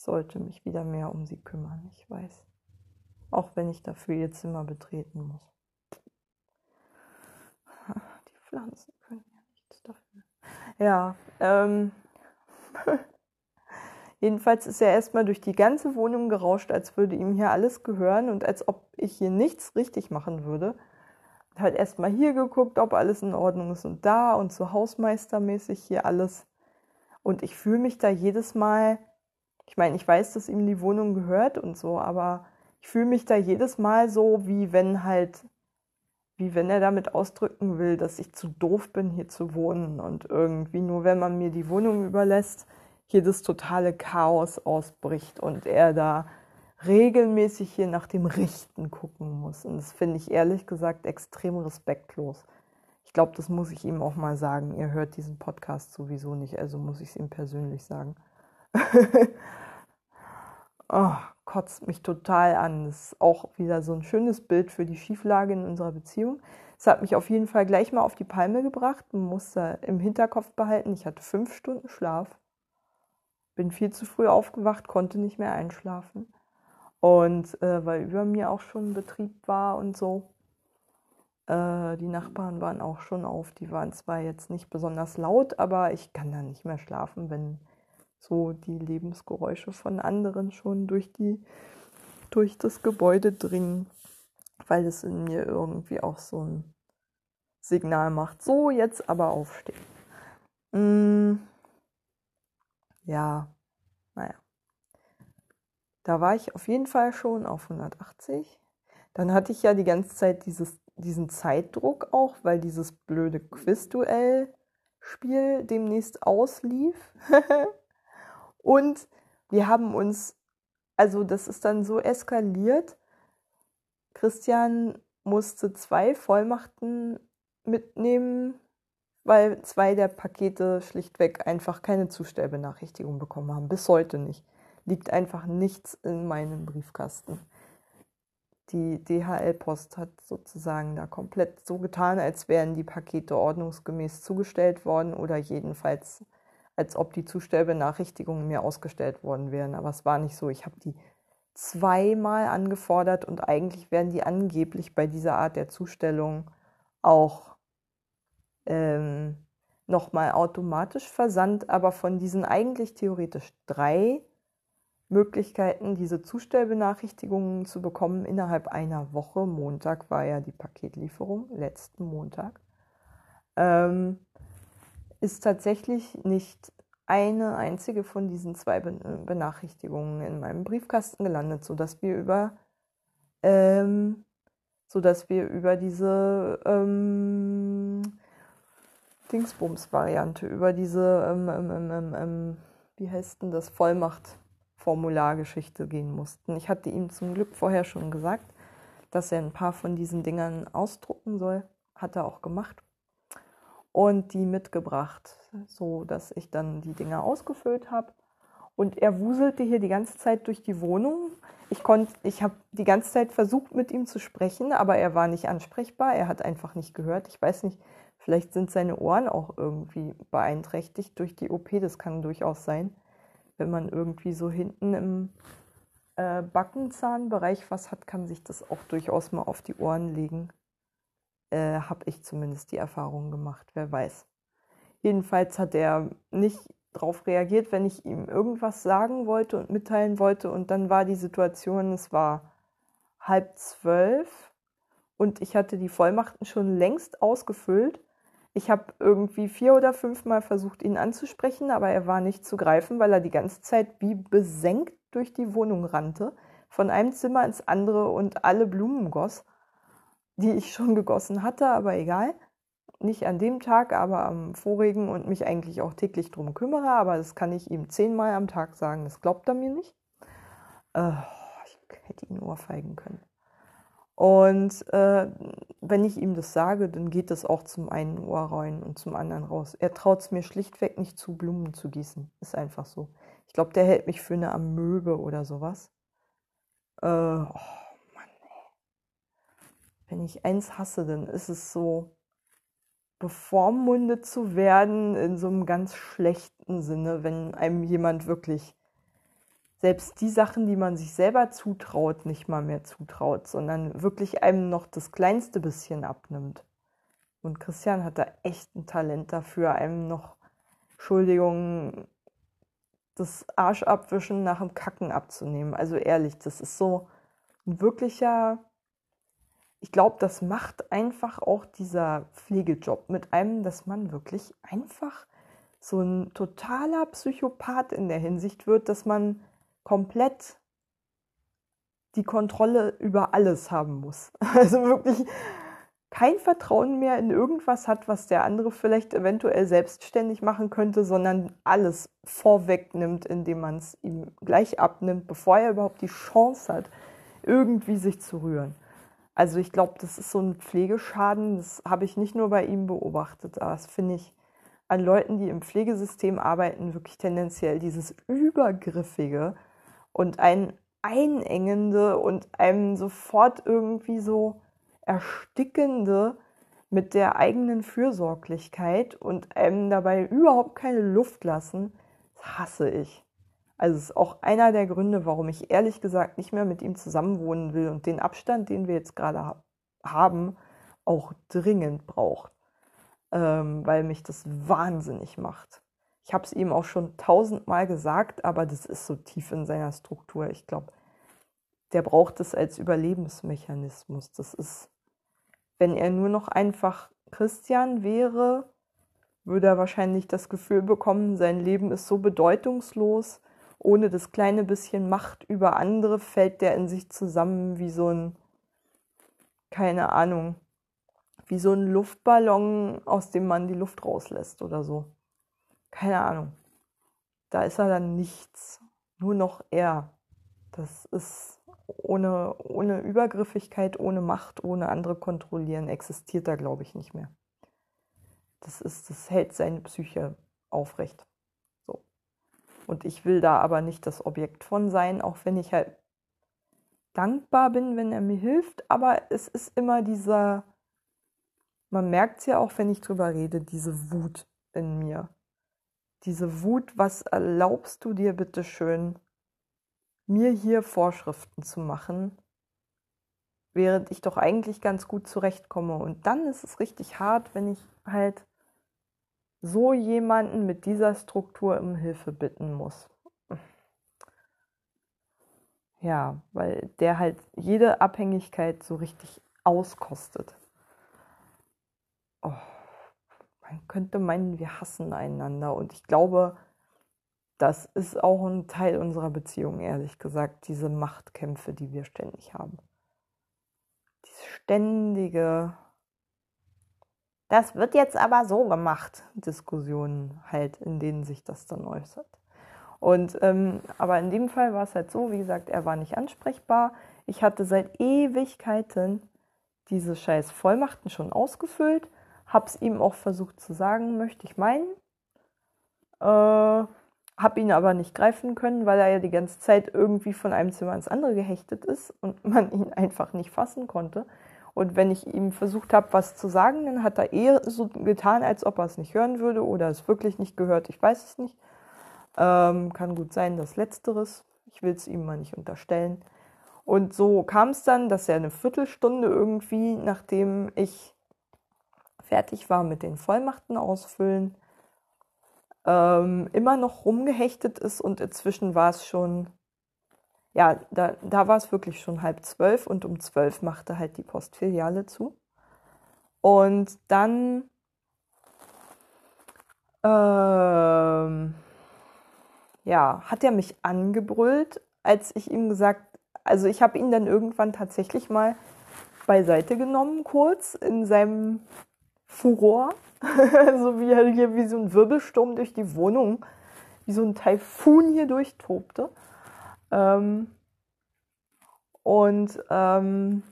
[SPEAKER 1] Sollte mich wieder mehr um sie kümmern, ich weiß. Auch wenn ich dafür ihr Zimmer betreten muss. Die Pflanzen können ja nichts dafür. Ja, ähm. Jedenfalls ist er erstmal durch die ganze Wohnung gerauscht, als würde ihm hier alles gehören und als ob ich hier nichts richtig machen würde. Hat erstmal hier geguckt, ob alles in Ordnung ist und da und so hausmeistermäßig hier alles. Und ich fühle mich da jedes Mal, ich meine, ich weiß, dass ihm die Wohnung gehört und so, aber ich fühle mich da jedes Mal so, wie wenn halt, wie wenn er damit ausdrücken will, dass ich zu doof bin, hier zu wohnen und irgendwie nur, wenn man mir die Wohnung überlässt, hier das totale Chaos ausbricht und er da regelmäßig hier nach dem Richten gucken muss. Und das finde ich ehrlich gesagt extrem respektlos. Ich glaube, das muss ich ihm auch mal sagen. Ihr hört diesen Podcast sowieso nicht, also muss ich es ihm persönlich sagen. oh, kotzt mich total an. Das ist auch wieder so ein schönes Bild für die Schieflage in unserer Beziehung. Es hat mich auf jeden Fall gleich mal auf die Palme gebracht. Man muss da im Hinterkopf behalten, ich hatte fünf Stunden Schlaf bin viel zu früh aufgewacht, konnte nicht mehr einschlafen. Und äh, weil über mir auch schon Betrieb war und so. Äh, die Nachbarn waren auch schon auf. Die waren zwar jetzt nicht besonders laut, aber ich kann dann nicht mehr schlafen, wenn so die Lebensgeräusche von anderen schon durch, die, durch das Gebäude dringen, weil es in mir irgendwie auch so ein Signal macht. So, jetzt aber aufstehen. Mmh ja, naja. Da war ich auf jeden Fall schon auf 180. Dann hatte ich ja die ganze Zeit dieses, diesen Zeitdruck auch, weil dieses blöde Quizduell-Spiel demnächst auslief. Und wir haben uns, also das ist dann so eskaliert. Christian musste zwei Vollmachten mitnehmen weil zwei der Pakete schlichtweg einfach keine Zustellbenachrichtigung bekommen haben. Bis heute nicht. Liegt einfach nichts in meinem Briefkasten. Die DHL-Post hat sozusagen da komplett so getan, als wären die Pakete ordnungsgemäß zugestellt worden oder jedenfalls als ob die Zustellbenachrichtigungen mir ausgestellt worden wären. Aber es war nicht so. Ich habe die zweimal angefordert und eigentlich werden die angeblich bei dieser Art der Zustellung auch ähm, nochmal automatisch versandt, aber von diesen eigentlich theoretisch drei Möglichkeiten, diese Zustellbenachrichtigungen zu bekommen innerhalb einer Woche, Montag war ja die Paketlieferung, letzten Montag, ähm, ist tatsächlich nicht eine einzige von diesen zwei Benachrichtigungen in meinem Briefkasten gelandet, sodass wir über ähm, sodass wir über diese ähm, Dingsbums-Variante, über diese, ähm ähm, ähm, ähm, wie heißt denn das, Vollmacht-Formulargeschichte gehen mussten. Ich hatte ihm zum Glück vorher schon gesagt, dass er ein paar von diesen Dingern ausdrucken soll. Hat er auch gemacht. Und die mitgebracht, so dass ich dann die Dinger ausgefüllt habe. Und er wuselte hier die ganze Zeit durch die Wohnung. Ich konnte, ich habe die ganze Zeit versucht, mit ihm zu sprechen, aber er war nicht ansprechbar. Er hat einfach nicht gehört. Ich weiß nicht, Vielleicht sind seine Ohren auch irgendwie beeinträchtigt durch die OP. Das kann durchaus sein, wenn man irgendwie so hinten im äh, Backenzahnbereich was hat, kann sich das auch durchaus mal auf die Ohren legen. Äh, Habe ich zumindest die Erfahrung gemacht, wer weiß. Jedenfalls hat er nicht darauf reagiert, wenn ich ihm irgendwas sagen wollte und mitteilen wollte. Und dann war die Situation, es war halb zwölf und ich hatte die Vollmachten schon längst ausgefüllt. Ich habe irgendwie vier oder fünfmal versucht, ihn anzusprechen, aber er war nicht zu greifen, weil er die ganze Zeit wie besenkt durch die Wohnung rannte, von einem Zimmer ins andere und alle Blumen goss, die ich schon gegossen hatte, aber egal. Nicht an dem Tag, aber am vorigen und mich eigentlich auch täglich drum kümmere, aber das kann ich ihm zehnmal am Tag sagen, das glaubt er mir nicht. Äh, ich hätte ihn ohrfeigen können. Und äh, wenn ich ihm das sage, dann geht das auch zum einen Ohr rein und zum anderen raus. Er traut es mir schlichtweg nicht zu, Blumen zu gießen. Ist einfach so. Ich glaube, der hält mich für eine Amöbe oder sowas. Äh, oh. Wenn ich eins hasse, dann ist es so, bevormundet zu werden in so einem ganz schlechten Sinne, wenn einem jemand wirklich selbst die Sachen, die man sich selber zutraut, nicht mal mehr zutraut, sondern wirklich einem noch das kleinste bisschen abnimmt. Und Christian hat da echt ein Talent dafür, einem noch, Entschuldigung, das Arschabwischen nach dem Kacken abzunehmen. Also ehrlich, das ist so ein wirklicher, ich glaube, das macht einfach auch dieser Pflegejob mit einem, dass man wirklich einfach so ein totaler Psychopath in der Hinsicht wird, dass man komplett die Kontrolle über alles haben muss. Also wirklich kein Vertrauen mehr in irgendwas hat, was der andere vielleicht eventuell selbstständig machen könnte, sondern alles vorwegnimmt, indem man es ihm gleich abnimmt, bevor er überhaupt die Chance hat, irgendwie sich zu rühren. Also ich glaube, das ist so ein Pflegeschaden, das habe ich nicht nur bei ihm beobachtet, aber das finde ich an Leuten, die im Pflegesystem arbeiten, wirklich tendenziell dieses Übergriffige, und ein einengende und einem sofort irgendwie so erstickende mit der eigenen Fürsorglichkeit und einem dabei überhaupt keine Luft lassen, das hasse ich. Also es ist auch einer der Gründe, warum ich ehrlich gesagt nicht mehr mit ihm zusammenwohnen will und den Abstand, den wir jetzt gerade haben, auch dringend braucht, ähm, weil mich das wahnsinnig macht. Ich habe es ihm auch schon tausendmal gesagt, aber das ist so tief in seiner Struktur. Ich glaube, der braucht es als Überlebensmechanismus. Das ist, wenn er nur noch einfach Christian wäre, würde er wahrscheinlich das Gefühl bekommen, sein Leben ist so bedeutungslos. Ohne das kleine bisschen Macht über andere fällt der in sich zusammen wie so ein, keine Ahnung, wie so ein Luftballon, aus dem man die Luft rauslässt oder so keine Ahnung. Da ist er dann nichts, nur noch er. Das ist ohne, ohne Übergriffigkeit, ohne Macht, ohne andere kontrollieren, existiert da, glaube ich, nicht mehr. Das ist, das hält seine Psyche aufrecht. Und ich will da aber nicht das Objekt von sein, auch wenn ich halt dankbar bin, wenn er mir hilft, aber es ist immer dieser, man merkt es ja auch, wenn ich drüber rede, diese Wut in mir diese Wut, was erlaubst du dir bitte schön, mir hier Vorschriften zu machen, während ich doch eigentlich ganz gut zurechtkomme. Und dann ist es richtig hart, wenn ich halt so jemanden mit dieser Struktur um Hilfe bitten muss. Ja, weil der halt jede Abhängigkeit so richtig auskostet. Oh man könnte meinen, wir hassen einander. Und ich glaube, das ist auch ein Teil unserer Beziehung, ehrlich gesagt, diese Machtkämpfe, die wir ständig haben. Diese ständige, das wird jetzt aber so gemacht, Diskussionen halt, in denen sich das dann äußert. Und ähm, aber in dem Fall war es halt so, wie gesagt, er war nicht ansprechbar. Ich hatte seit Ewigkeiten diese scheiß Vollmachten schon ausgefüllt habe es ihm auch versucht zu sagen, möchte ich meinen. Äh, habe ihn aber nicht greifen können, weil er ja die ganze Zeit irgendwie von einem Zimmer ins andere gehechtet ist und man ihn einfach nicht fassen konnte. Und wenn ich ihm versucht habe, was zu sagen, dann hat er eher so getan, als ob er es nicht hören würde oder es wirklich nicht gehört. Ich weiß es nicht. Ähm, kann gut sein, dass letzteres. Ich will es ihm mal nicht unterstellen. Und so kam es dann, dass er eine Viertelstunde irgendwie, nachdem ich fertig war mit den Vollmachten ausfüllen, ähm, immer noch rumgehechtet ist und inzwischen war es schon ja, da, da war es wirklich schon halb zwölf und um zwölf machte halt die Postfiliale zu. Und dann ähm, ja, hat er mich angebrüllt, als ich ihm gesagt, also ich habe ihn dann irgendwann tatsächlich mal beiseite genommen, kurz in seinem Furor, so wie er hier wie so ein Wirbelsturm durch die Wohnung, wie so ein Taifun hier durchtobte. Ähm, und ähm,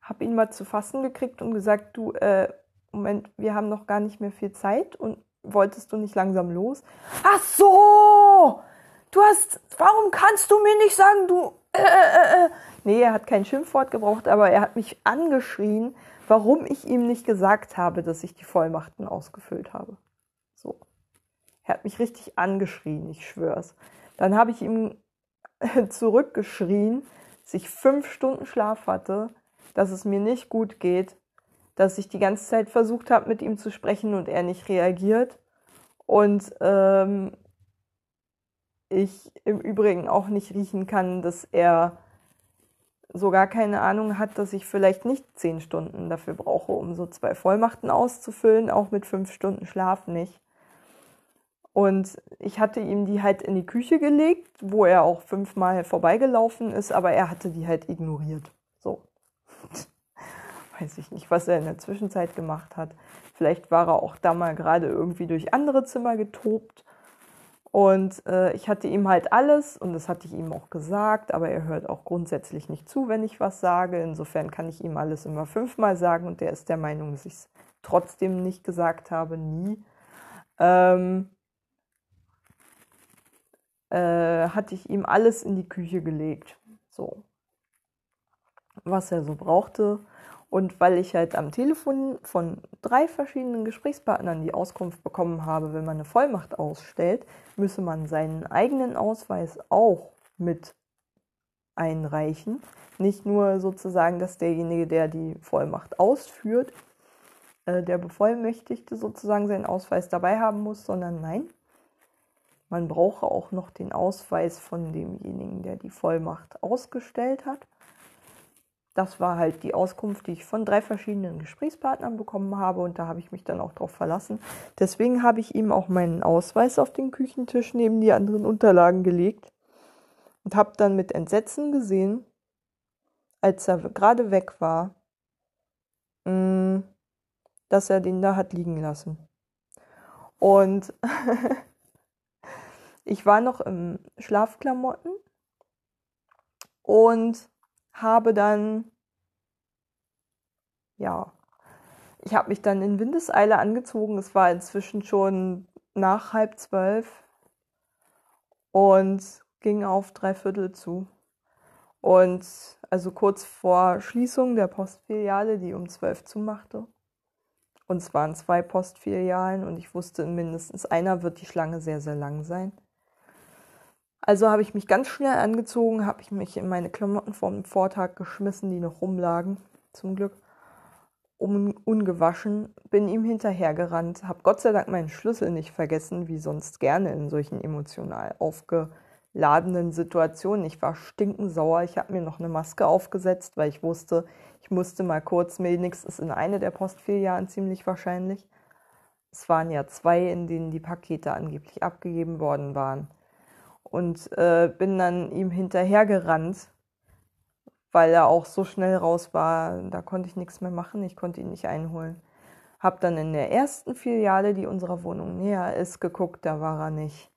[SPEAKER 1] habe ihn mal zu fassen gekriegt und gesagt, du, äh, Moment, wir haben noch gar nicht mehr viel Zeit und wolltest du nicht langsam los? Ach so! Du hast, warum kannst du mir nicht sagen, du, äh, äh, äh. Nee, er hat kein Schimpfwort gebraucht, aber er hat mich angeschrien, warum ich ihm nicht gesagt habe, dass ich die Vollmachten ausgefüllt habe. So. Er hat mich richtig angeschrien, ich schwör's. Dann habe ich ihm zurückgeschrien, dass ich fünf Stunden Schlaf hatte, dass es mir nicht gut geht, dass ich die ganze Zeit versucht habe, mit ihm zu sprechen und er nicht reagiert. Und ähm, ich im Übrigen auch nicht riechen kann, dass er so gar keine Ahnung hat, dass ich vielleicht nicht zehn Stunden dafür brauche, um so zwei Vollmachten auszufüllen, auch mit fünf Stunden Schlaf nicht. Und ich hatte ihm die halt in die Küche gelegt, wo er auch fünfmal vorbeigelaufen ist, aber er hatte die halt ignoriert. So. Weiß ich nicht, was er in der Zwischenzeit gemacht hat. Vielleicht war er auch da mal gerade irgendwie durch andere Zimmer getobt und äh, ich hatte ihm halt alles und das hatte ich ihm auch gesagt, aber er hört auch grundsätzlich nicht zu, wenn ich was sage. Insofern kann ich ihm alles immer fünfmal sagen und der ist der Meinung, dass ich es trotzdem nicht gesagt habe, nie. Ähm, äh, hatte ich ihm alles in die Küche gelegt. So. Was er so brauchte. Und weil ich halt am Telefon von drei verschiedenen Gesprächspartnern die Auskunft bekommen habe, wenn man eine Vollmacht ausstellt, müsse man seinen eigenen Ausweis auch mit einreichen. Nicht nur sozusagen, dass derjenige, der die Vollmacht ausführt, äh, der Bevollmächtigte sozusagen seinen Ausweis dabei haben muss, sondern nein, man brauche auch noch den Ausweis von demjenigen, der die Vollmacht ausgestellt hat das war halt die Auskunft, die ich von drei verschiedenen Gesprächspartnern bekommen habe und da habe ich mich dann auch drauf verlassen. Deswegen habe ich ihm auch meinen Ausweis auf den Küchentisch neben die anderen Unterlagen gelegt und habe dann mit Entsetzen gesehen, als er gerade weg war, mm, dass er den da hat liegen lassen. Und ich war noch im Schlafklamotten und habe dann, ja, ich habe mich dann in Windeseile angezogen. Es war inzwischen schon nach halb zwölf und ging auf drei Viertel zu. Und also kurz vor Schließung der Postfiliale, die um zwölf zumachte. Und es waren zwei Postfilialen und ich wusste, in mindestens einer wird die Schlange sehr, sehr lang sein. Also habe ich mich ganz schnell angezogen, habe ich mich in meine Klamotten vom Vortag geschmissen, die noch rumlagen, zum Glück, um, ungewaschen, bin ihm hinterhergerannt, habe Gott sei Dank meinen Schlüssel nicht vergessen, wie sonst gerne in solchen emotional aufgeladenen Situationen. Ich war stinkensauer, ich habe mir noch eine Maske aufgesetzt, weil ich wusste, ich musste mal kurz wenigstens in eine der Postfilialen ziemlich wahrscheinlich. Es waren ja zwei, in denen die Pakete angeblich abgegeben worden waren und äh, bin dann ihm hinterhergerannt, weil er auch so schnell raus war. Da konnte ich nichts mehr machen, ich konnte ihn nicht einholen. Hab dann in der ersten Filiale, die unserer Wohnung näher ist, geguckt, da war er nicht.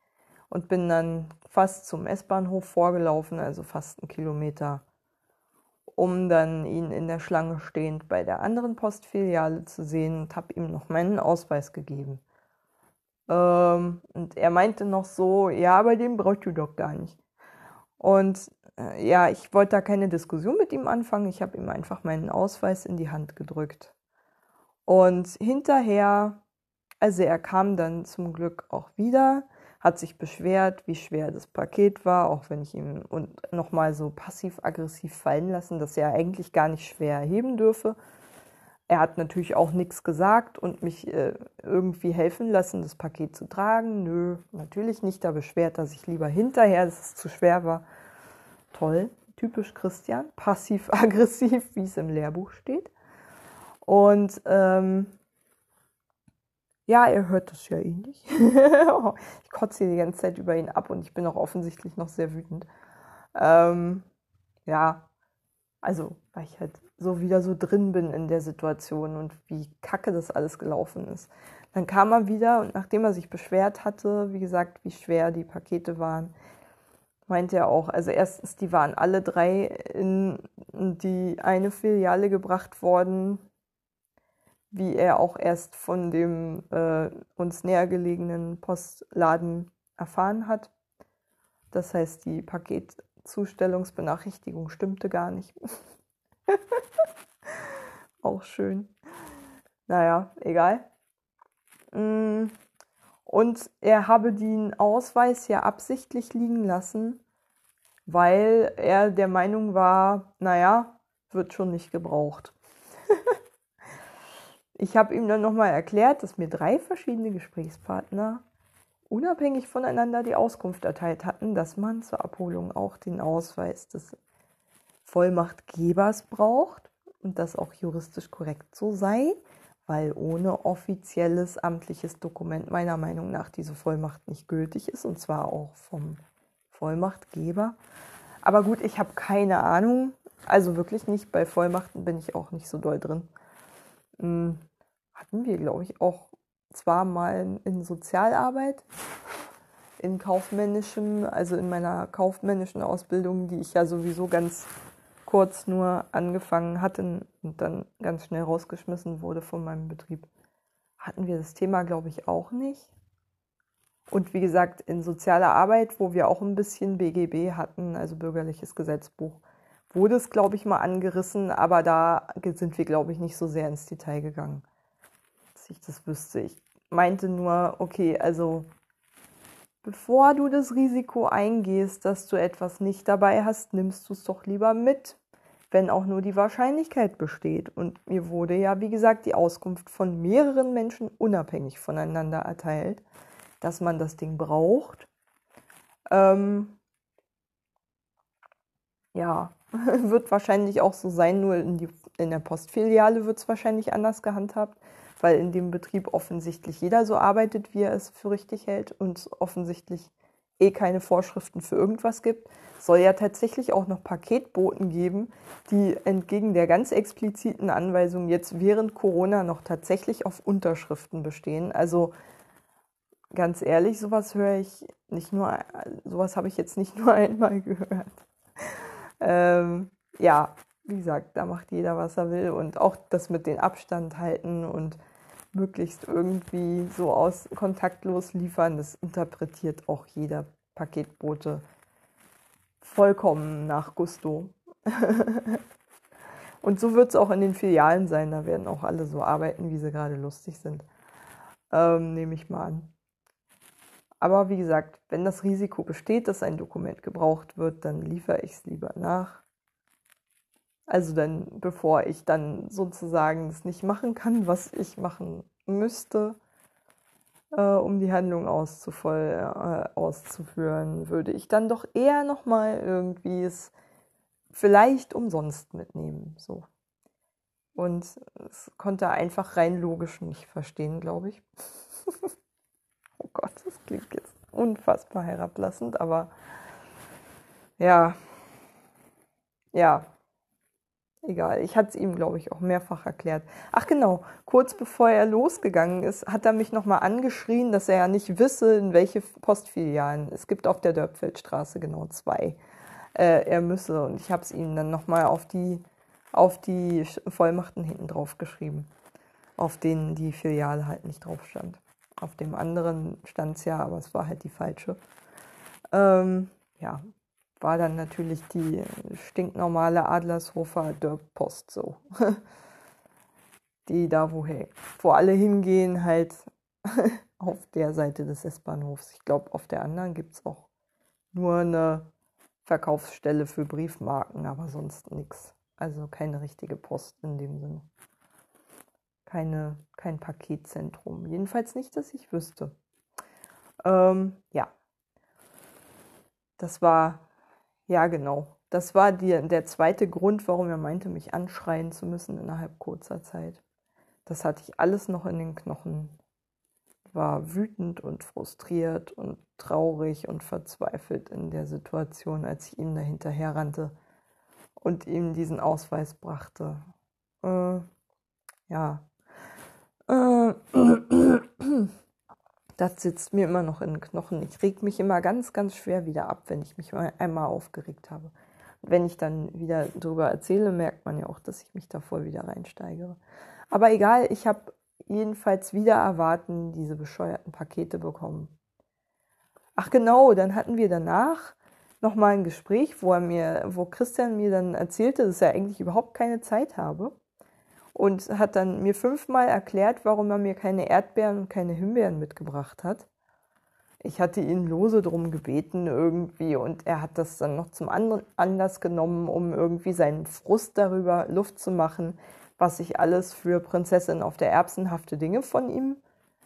[SPEAKER 1] Und bin dann fast zum S-Bahnhof vorgelaufen, also fast einen Kilometer, um dann ihn in der Schlange stehend bei der anderen Postfiliale zu sehen und habe ihm noch meinen Ausweis gegeben. Ähm, und er meinte noch so, ja, aber den brauchst du doch gar nicht. Und äh, ja, ich wollte da keine Diskussion mit ihm anfangen. Ich habe ihm einfach meinen Ausweis in die Hand gedrückt. Und hinterher, also er kam dann zum Glück auch wieder, hat sich beschwert, wie schwer das Paket war, auch wenn ich ihm und nochmal so passiv-aggressiv fallen lassen, dass er eigentlich gar nicht schwer heben dürfe. Er hat natürlich auch nichts gesagt und mich äh, irgendwie helfen lassen, das Paket zu tragen. Nö, natürlich nicht. Da beschwert er sich lieber hinterher, dass es zu schwer war. toll, typisch Christian, passiv-aggressiv, wie es im Lehrbuch steht. Und ähm, ja, er hört das ja eh nicht. ich kotze die ganze Zeit über ihn ab und ich bin auch offensichtlich noch sehr wütend. Ähm, ja, also, weil ich halt so wieder so drin bin in der Situation und wie kacke das alles gelaufen ist. Dann kam er wieder und nachdem er sich beschwert hatte, wie gesagt, wie schwer die Pakete waren, meinte er auch, also erstens, die waren alle drei in die eine Filiale gebracht worden, wie er auch erst von dem äh, uns näher gelegenen Postladen erfahren hat. Das heißt, die Paketzustellungsbenachrichtigung stimmte gar nicht. auch schön. Naja, egal. Mm, und er habe den Ausweis ja absichtlich liegen lassen, weil er der Meinung war, naja, wird schon nicht gebraucht. Ich habe ihm dann nochmal erklärt, dass mir drei verschiedene Gesprächspartner unabhängig voneinander die Auskunft erteilt hatten, dass man zur Abholung auch den Ausweis des Vollmachtgebers braucht und das auch juristisch korrekt so sei, weil ohne offizielles amtliches Dokument meiner Meinung nach diese Vollmacht nicht gültig ist und zwar auch vom Vollmachtgeber. Aber gut, ich habe keine Ahnung, also wirklich nicht, bei Vollmachten bin ich auch nicht so doll drin. Hm, hatten wir, glaube ich, auch zwar mal in Sozialarbeit, in kaufmännischem, also in meiner kaufmännischen Ausbildung, die ich ja sowieso ganz kurz nur angefangen hatte und dann ganz schnell rausgeschmissen wurde von meinem Betrieb, hatten wir das Thema, glaube ich, auch nicht. Und wie gesagt, in sozialer Arbeit, wo wir auch ein bisschen BGB hatten, also bürgerliches Gesetzbuch, wurde es, glaube ich, mal angerissen, aber da sind wir, glaube ich, nicht so sehr ins Detail gegangen, dass ich das wüsste. Ich meinte nur, okay, also bevor du das Risiko eingehst, dass du etwas nicht dabei hast, nimmst du es doch lieber mit, wenn auch nur die Wahrscheinlichkeit besteht. Und mir wurde ja, wie gesagt, die Auskunft von mehreren Menschen unabhängig voneinander erteilt, dass man das Ding braucht. Ähm, ja, wird wahrscheinlich auch so sein, nur in, die, in der Postfiliale wird es wahrscheinlich anders gehandhabt, weil in dem Betrieb offensichtlich jeder so arbeitet, wie er es für richtig hält und offensichtlich eh keine Vorschriften für irgendwas gibt. Soll ja tatsächlich auch noch Paketboten geben, die entgegen der ganz expliziten Anweisung jetzt während Corona noch tatsächlich auf Unterschriften bestehen. Also ganz ehrlich, sowas höre ich nicht nur, sowas habe ich jetzt nicht nur einmal gehört. Ähm, ja, wie gesagt, da macht jeder, was er will. Und auch das mit den Abstand halten und möglichst irgendwie so aus kontaktlos liefern, das interpretiert auch jeder Paketbote vollkommen nach Gusto. und so wird es auch in den Filialen sein. Da werden auch alle so arbeiten, wie sie gerade lustig sind. Ähm, Nehme ich mal an. Aber wie gesagt, wenn das Risiko besteht, dass ein Dokument gebraucht wird, dann liefere ich es lieber nach. Also dann, bevor ich dann sozusagen es nicht machen kann, was ich machen müsste, äh, um die Handlung auszuvoll, äh, auszuführen, würde ich dann doch eher nochmal irgendwie es vielleicht umsonst mitnehmen. So. Und es konnte einfach rein logisch nicht verstehen, glaube ich. Oh Gott, das klingt jetzt unfassbar herablassend, aber ja, ja, egal. Ich hatte es ihm, glaube ich, auch mehrfach erklärt. Ach genau, kurz bevor er losgegangen ist, hat er mich nochmal angeschrien, dass er ja nicht wisse, in welche Postfilialen. Es gibt auf der Dörpfeldstraße genau zwei. Äh, er müsse. Und ich habe es ihm dann nochmal auf die, auf die Vollmachten hinten drauf geschrieben, auf denen die Filiale halt nicht drauf stand. Auf dem anderen stand es ja, aber es war halt die falsche. Ähm, ja, war dann natürlich die stinknormale Adlershofer Dörrpost so. die da, wo, hey, wo alle hingehen, halt auf der Seite des S-Bahnhofs. Ich glaube, auf der anderen gibt es auch nur eine Verkaufsstelle für Briefmarken, aber sonst nichts. Also keine richtige Post in dem Sinne keine, kein Paketzentrum. Jedenfalls nicht, dass ich wüsste. Ähm, ja. Das war, ja genau, Das war die, der zweite Grund, warum er meinte, mich anschreien zu müssen innerhalb kurzer Zeit. Das hatte ich alles noch in den Knochen. War wütend und frustriert und traurig und verzweifelt in der Situation, als ich ihm da hinterher rannte und ihm diesen Ausweis brachte. Äh, ja. Äh, das sitzt mir immer noch in den Knochen. Ich reg mich immer ganz, ganz schwer wieder ab, wenn ich mich einmal aufgeregt habe. wenn ich dann wieder darüber erzähle, merkt man ja auch, dass ich mich da voll wieder reinsteigere. Aber egal, ich habe jedenfalls wieder erwarten diese bescheuerten Pakete bekommen. Ach genau, dann hatten wir danach nochmal ein Gespräch, wo er mir, wo Christian mir dann erzählte, dass er eigentlich überhaupt keine Zeit habe und hat dann mir fünfmal erklärt, warum er mir keine Erdbeeren und keine Himbeeren mitgebracht hat. Ich hatte ihn lose drum gebeten irgendwie und er hat das dann noch zum anderen Anlass genommen, um irgendwie seinen Frust darüber Luft zu machen, was ich alles für Prinzessin auf der Erbsenhafte Dinge von ihm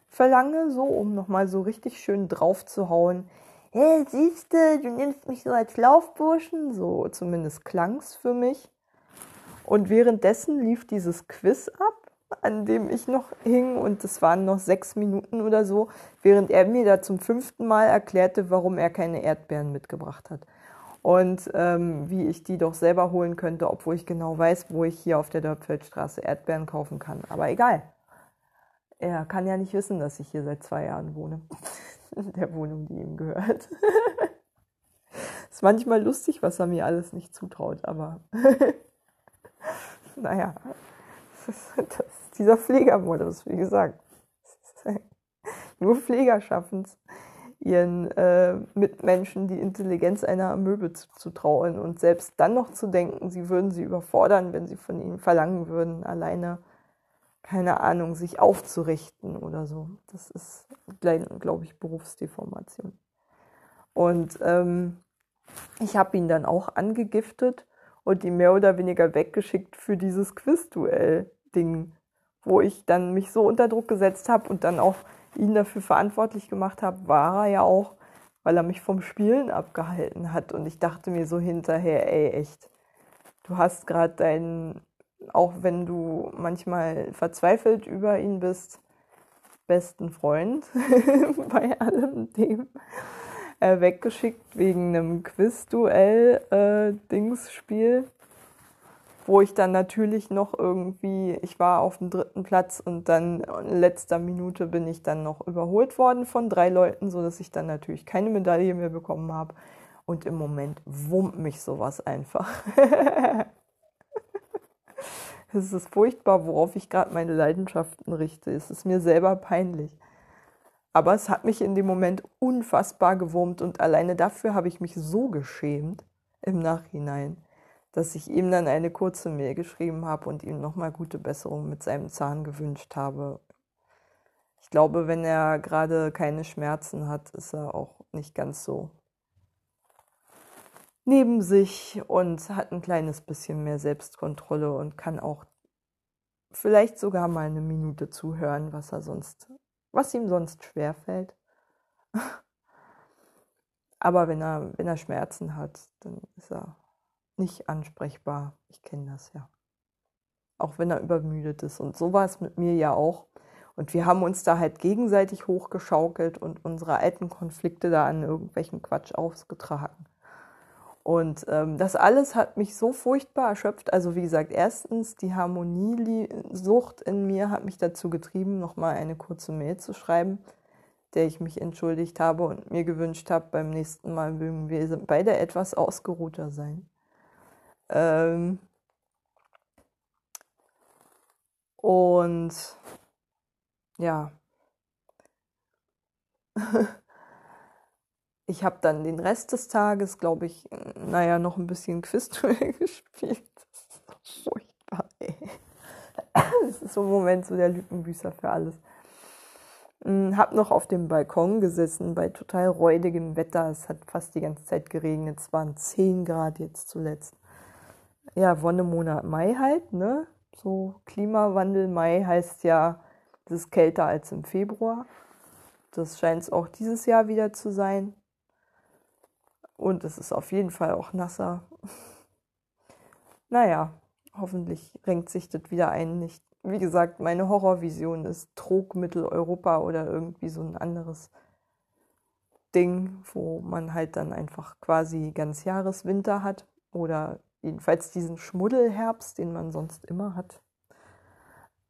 [SPEAKER 1] verlange, so um nochmal so richtig schön drauf zu hauen. Hey, siehste, du nimmst mich so als Laufburschen, so zumindest klang's für mich. Und währenddessen lief dieses Quiz ab, an dem ich noch hing, und es waren noch sechs Minuten oder so, während er mir da zum fünften Mal erklärte, warum er keine Erdbeeren mitgebracht hat. Und ähm, wie ich die doch selber holen könnte, obwohl ich genau weiß, wo ich hier auf der Dörpfeldstraße Erdbeeren kaufen kann. Aber egal. Er kann ja nicht wissen, dass ich hier seit zwei Jahren wohne. In der Wohnung, die ihm gehört. Ist manchmal lustig, was er mir alles nicht zutraut, aber naja, das dieser Pflegermodus, wie gesagt. Nur Pfleger schaffen es, ihren äh, Mitmenschen die Intelligenz einer Amöbe zuzutrauen und selbst dann noch zu denken, sie würden sie überfordern, wenn sie von ihnen verlangen würden, alleine, keine Ahnung, sich aufzurichten oder so. Das ist, glaube ich, Berufsdeformation. Und ähm, ich habe ihn dann auch angegiftet und die mehr oder weniger weggeschickt für dieses Quizduell-Ding, wo ich dann mich so unter Druck gesetzt habe und dann auch ihn dafür verantwortlich gemacht habe, war er ja auch, weil er mich vom Spielen abgehalten hat. Und ich dachte mir so hinterher, ey, echt, du hast gerade deinen, auch wenn du manchmal verzweifelt über ihn bist, besten Freund bei allem dem äh, weggeschickt wegen einem Quiz-Duell-Dingsspiel, äh, wo ich dann natürlich noch irgendwie, ich war auf dem dritten Platz und dann in letzter Minute bin ich dann noch überholt worden von drei Leuten, sodass ich dann natürlich keine Medaille mehr bekommen habe. Und im Moment wummt mich sowas einfach. es ist furchtbar, worauf ich gerade meine Leidenschaften richte. Es ist mir selber peinlich. Aber es hat mich in dem Moment unfassbar gewurmt und alleine dafür habe ich mich so geschämt im Nachhinein, dass ich ihm dann eine kurze Mail geschrieben habe und ihm nochmal gute Besserung mit seinem Zahn gewünscht habe. Ich glaube, wenn er gerade keine Schmerzen hat, ist er auch nicht ganz so neben sich und hat ein kleines bisschen mehr Selbstkontrolle und kann auch vielleicht sogar mal eine Minute zuhören, was er sonst was ihm sonst schwer fällt. Aber wenn er, wenn er Schmerzen hat, dann ist er nicht ansprechbar. Ich kenne das ja. Auch wenn er übermüdet ist. Und so war es mit mir ja auch. Und wir haben uns da halt gegenseitig hochgeschaukelt und unsere alten Konflikte da an irgendwelchen Quatsch ausgetragen. Und ähm, das alles hat mich so furchtbar erschöpft. Also wie gesagt, erstens die Harmoniesucht in mir hat mich dazu getrieben, nochmal eine kurze Mail zu schreiben, der ich mich entschuldigt habe und mir gewünscht habe, beim nächsten Mal mögen wir beide etwas ausgeruhter sein. Ähm und ja. ich habe dann den Rest des Tages, glaube ich, naja, noch ein bisschen Quizduell gespielt. Das ist so furchtbar, ey. Das ist so ein Moment so der Lückenbüßer für alles. Hm, hab noch auf dem Balkon gesessen bei total räudigem Wetter. Es hat fast die ganze Zeit geregnet. Es waren 10 Grad jetzt zuletzt. Ja, Wonnemonat Mai halt, ne? So Klimawandel Mai heißt ja, es ist kälter als im Februar. Das scheint es auch dieses Jahr wieder zu sein. Und es ist auf jeden Fall auch nasser. Naja, hoffentlich renkt sich das wieder ein. Nicht, wie gesagt, meine Horrorvision ist Trog Mitteleuropa oder irgendwie so ein anderes Ding, wo man halt dann einfach quasi ganz Jahreswinter hat oder jedenfalls diesen Schmuddelherbst, den man sonst immer hat.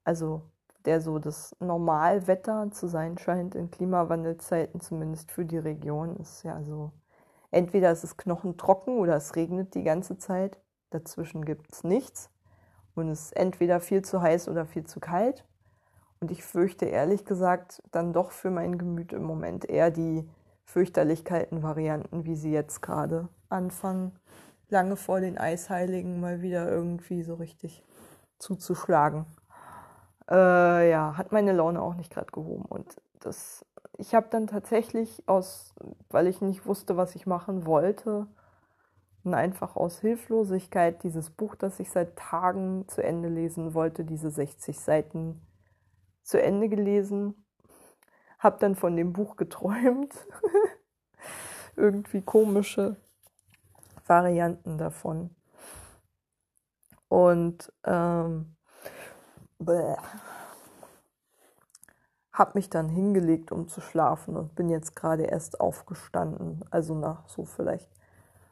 [SPEAKER 1] Also der so das Normalwetter zu sein scheint in Klimawandelzeiten, zumindest für die Region, ist ja so. Entweder ist es knochentrocken oder es regnet die ganze Zeit. Dazwischen gibt es nichts. Und es ist entweder viel zu heiß oder viel zu kalt. Und ich fürchte ehrlich gesagt dann doch für mein Gemüt im Moment eher die fürchterlich kalten Varianten, wie sie jetzt gerade anfangen, lange vor den Eisheiligen mal wieder irgendwie so richtig zuzuschlagen. Äh, ja, hat meine Laune auch nicht gerade gehoben. Und das, ich habe dann tatsächlich aus, weil ich nicht wusste, was ich machen wollte, und einfach aus Hilflosigkeit dieses Buch, das ich seit Tagen zu Ende lesen wollte, diese 60 Seiten zu Ende gelesen. Hab dann von dem Buch geträumt. Irgendwie komische Varianten davon. Und ähm, habe mich dann hingelegt, um zu schlafen und bin jetzt gerade erst aufgestanden. Also nach so vielleicht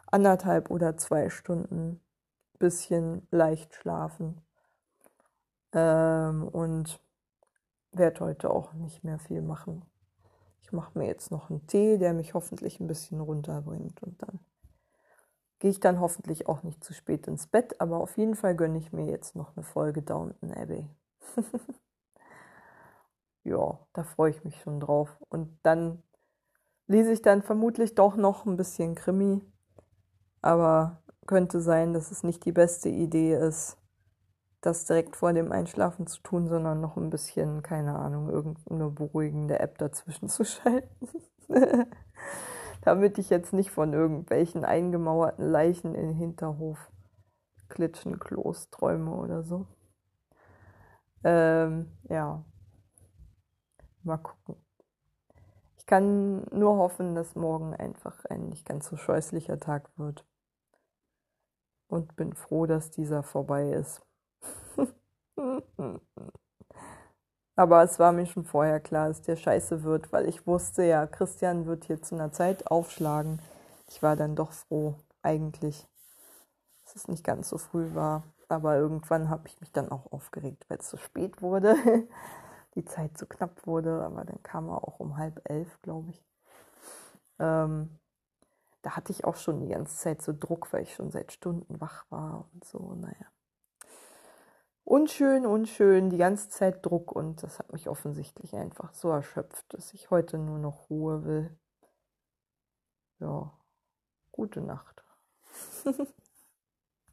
[SPEAKER 1] anderthalb oder zwei Stunden bisschen leicht schlafen. Ähm, und werde heute auch nicht mehr viel machen. Ich mache mir jetzt noch einen Tee, der mich hoffentlich ein bisschen runterbringt und dann gehe ich dann hoffentlich auch nicht zu spät ins Bett, aber auf jeden Fall gönne ich mir jetzt noch eine Folge Downton Abbey. ja, da freue ich mich schon drauf. Und dann lese ich dann vermutlich doch noch ein bisschen Krimi, aber könnte sein, dass es nicht die beste Idee ist, das direkt vor dem Einschlafen zu tun, sondern noch ein bisschen, keine Ahnung, irgendeine beruhigende App dazwischen zu schalten. Damit ich jetzt nicht von irgendwelchen eingemauerten Leichen in Hinterhof klitschen, Klos träume oder so. Ähm, ja. Mal gucken. Ich kann nur hoffen, dass morgen einfach ein nicht ganz so scheußlicher Tag wird. Und bin froh, dass dieser vorbei ist. Aber es war mir schon vorher klar, dass der scheiße wird, weil ich wusste ja, Christian wird hier zu einer Zeit aufschlagen. Ich war dann doch froh, eigentlich, dass es nicht ganz so früh war. Aber irgendwann habe ich mich dann auch aufgeregt, weil es so spät wurde, die Zeit zu knapp wurde. Aber dann kam er auch um halb elf, glaube ich. Ähm, da hatte ich auch schon die ganze Zeit so Druck, weil ich schon seit Stunden wach war und so. Naja unschön, unschön, die ganze Zeit Druck und das hat mich offensichtlich einfach so erschöpft, dass ich heute nur noch Ruhe will. Ja, gute Nacht.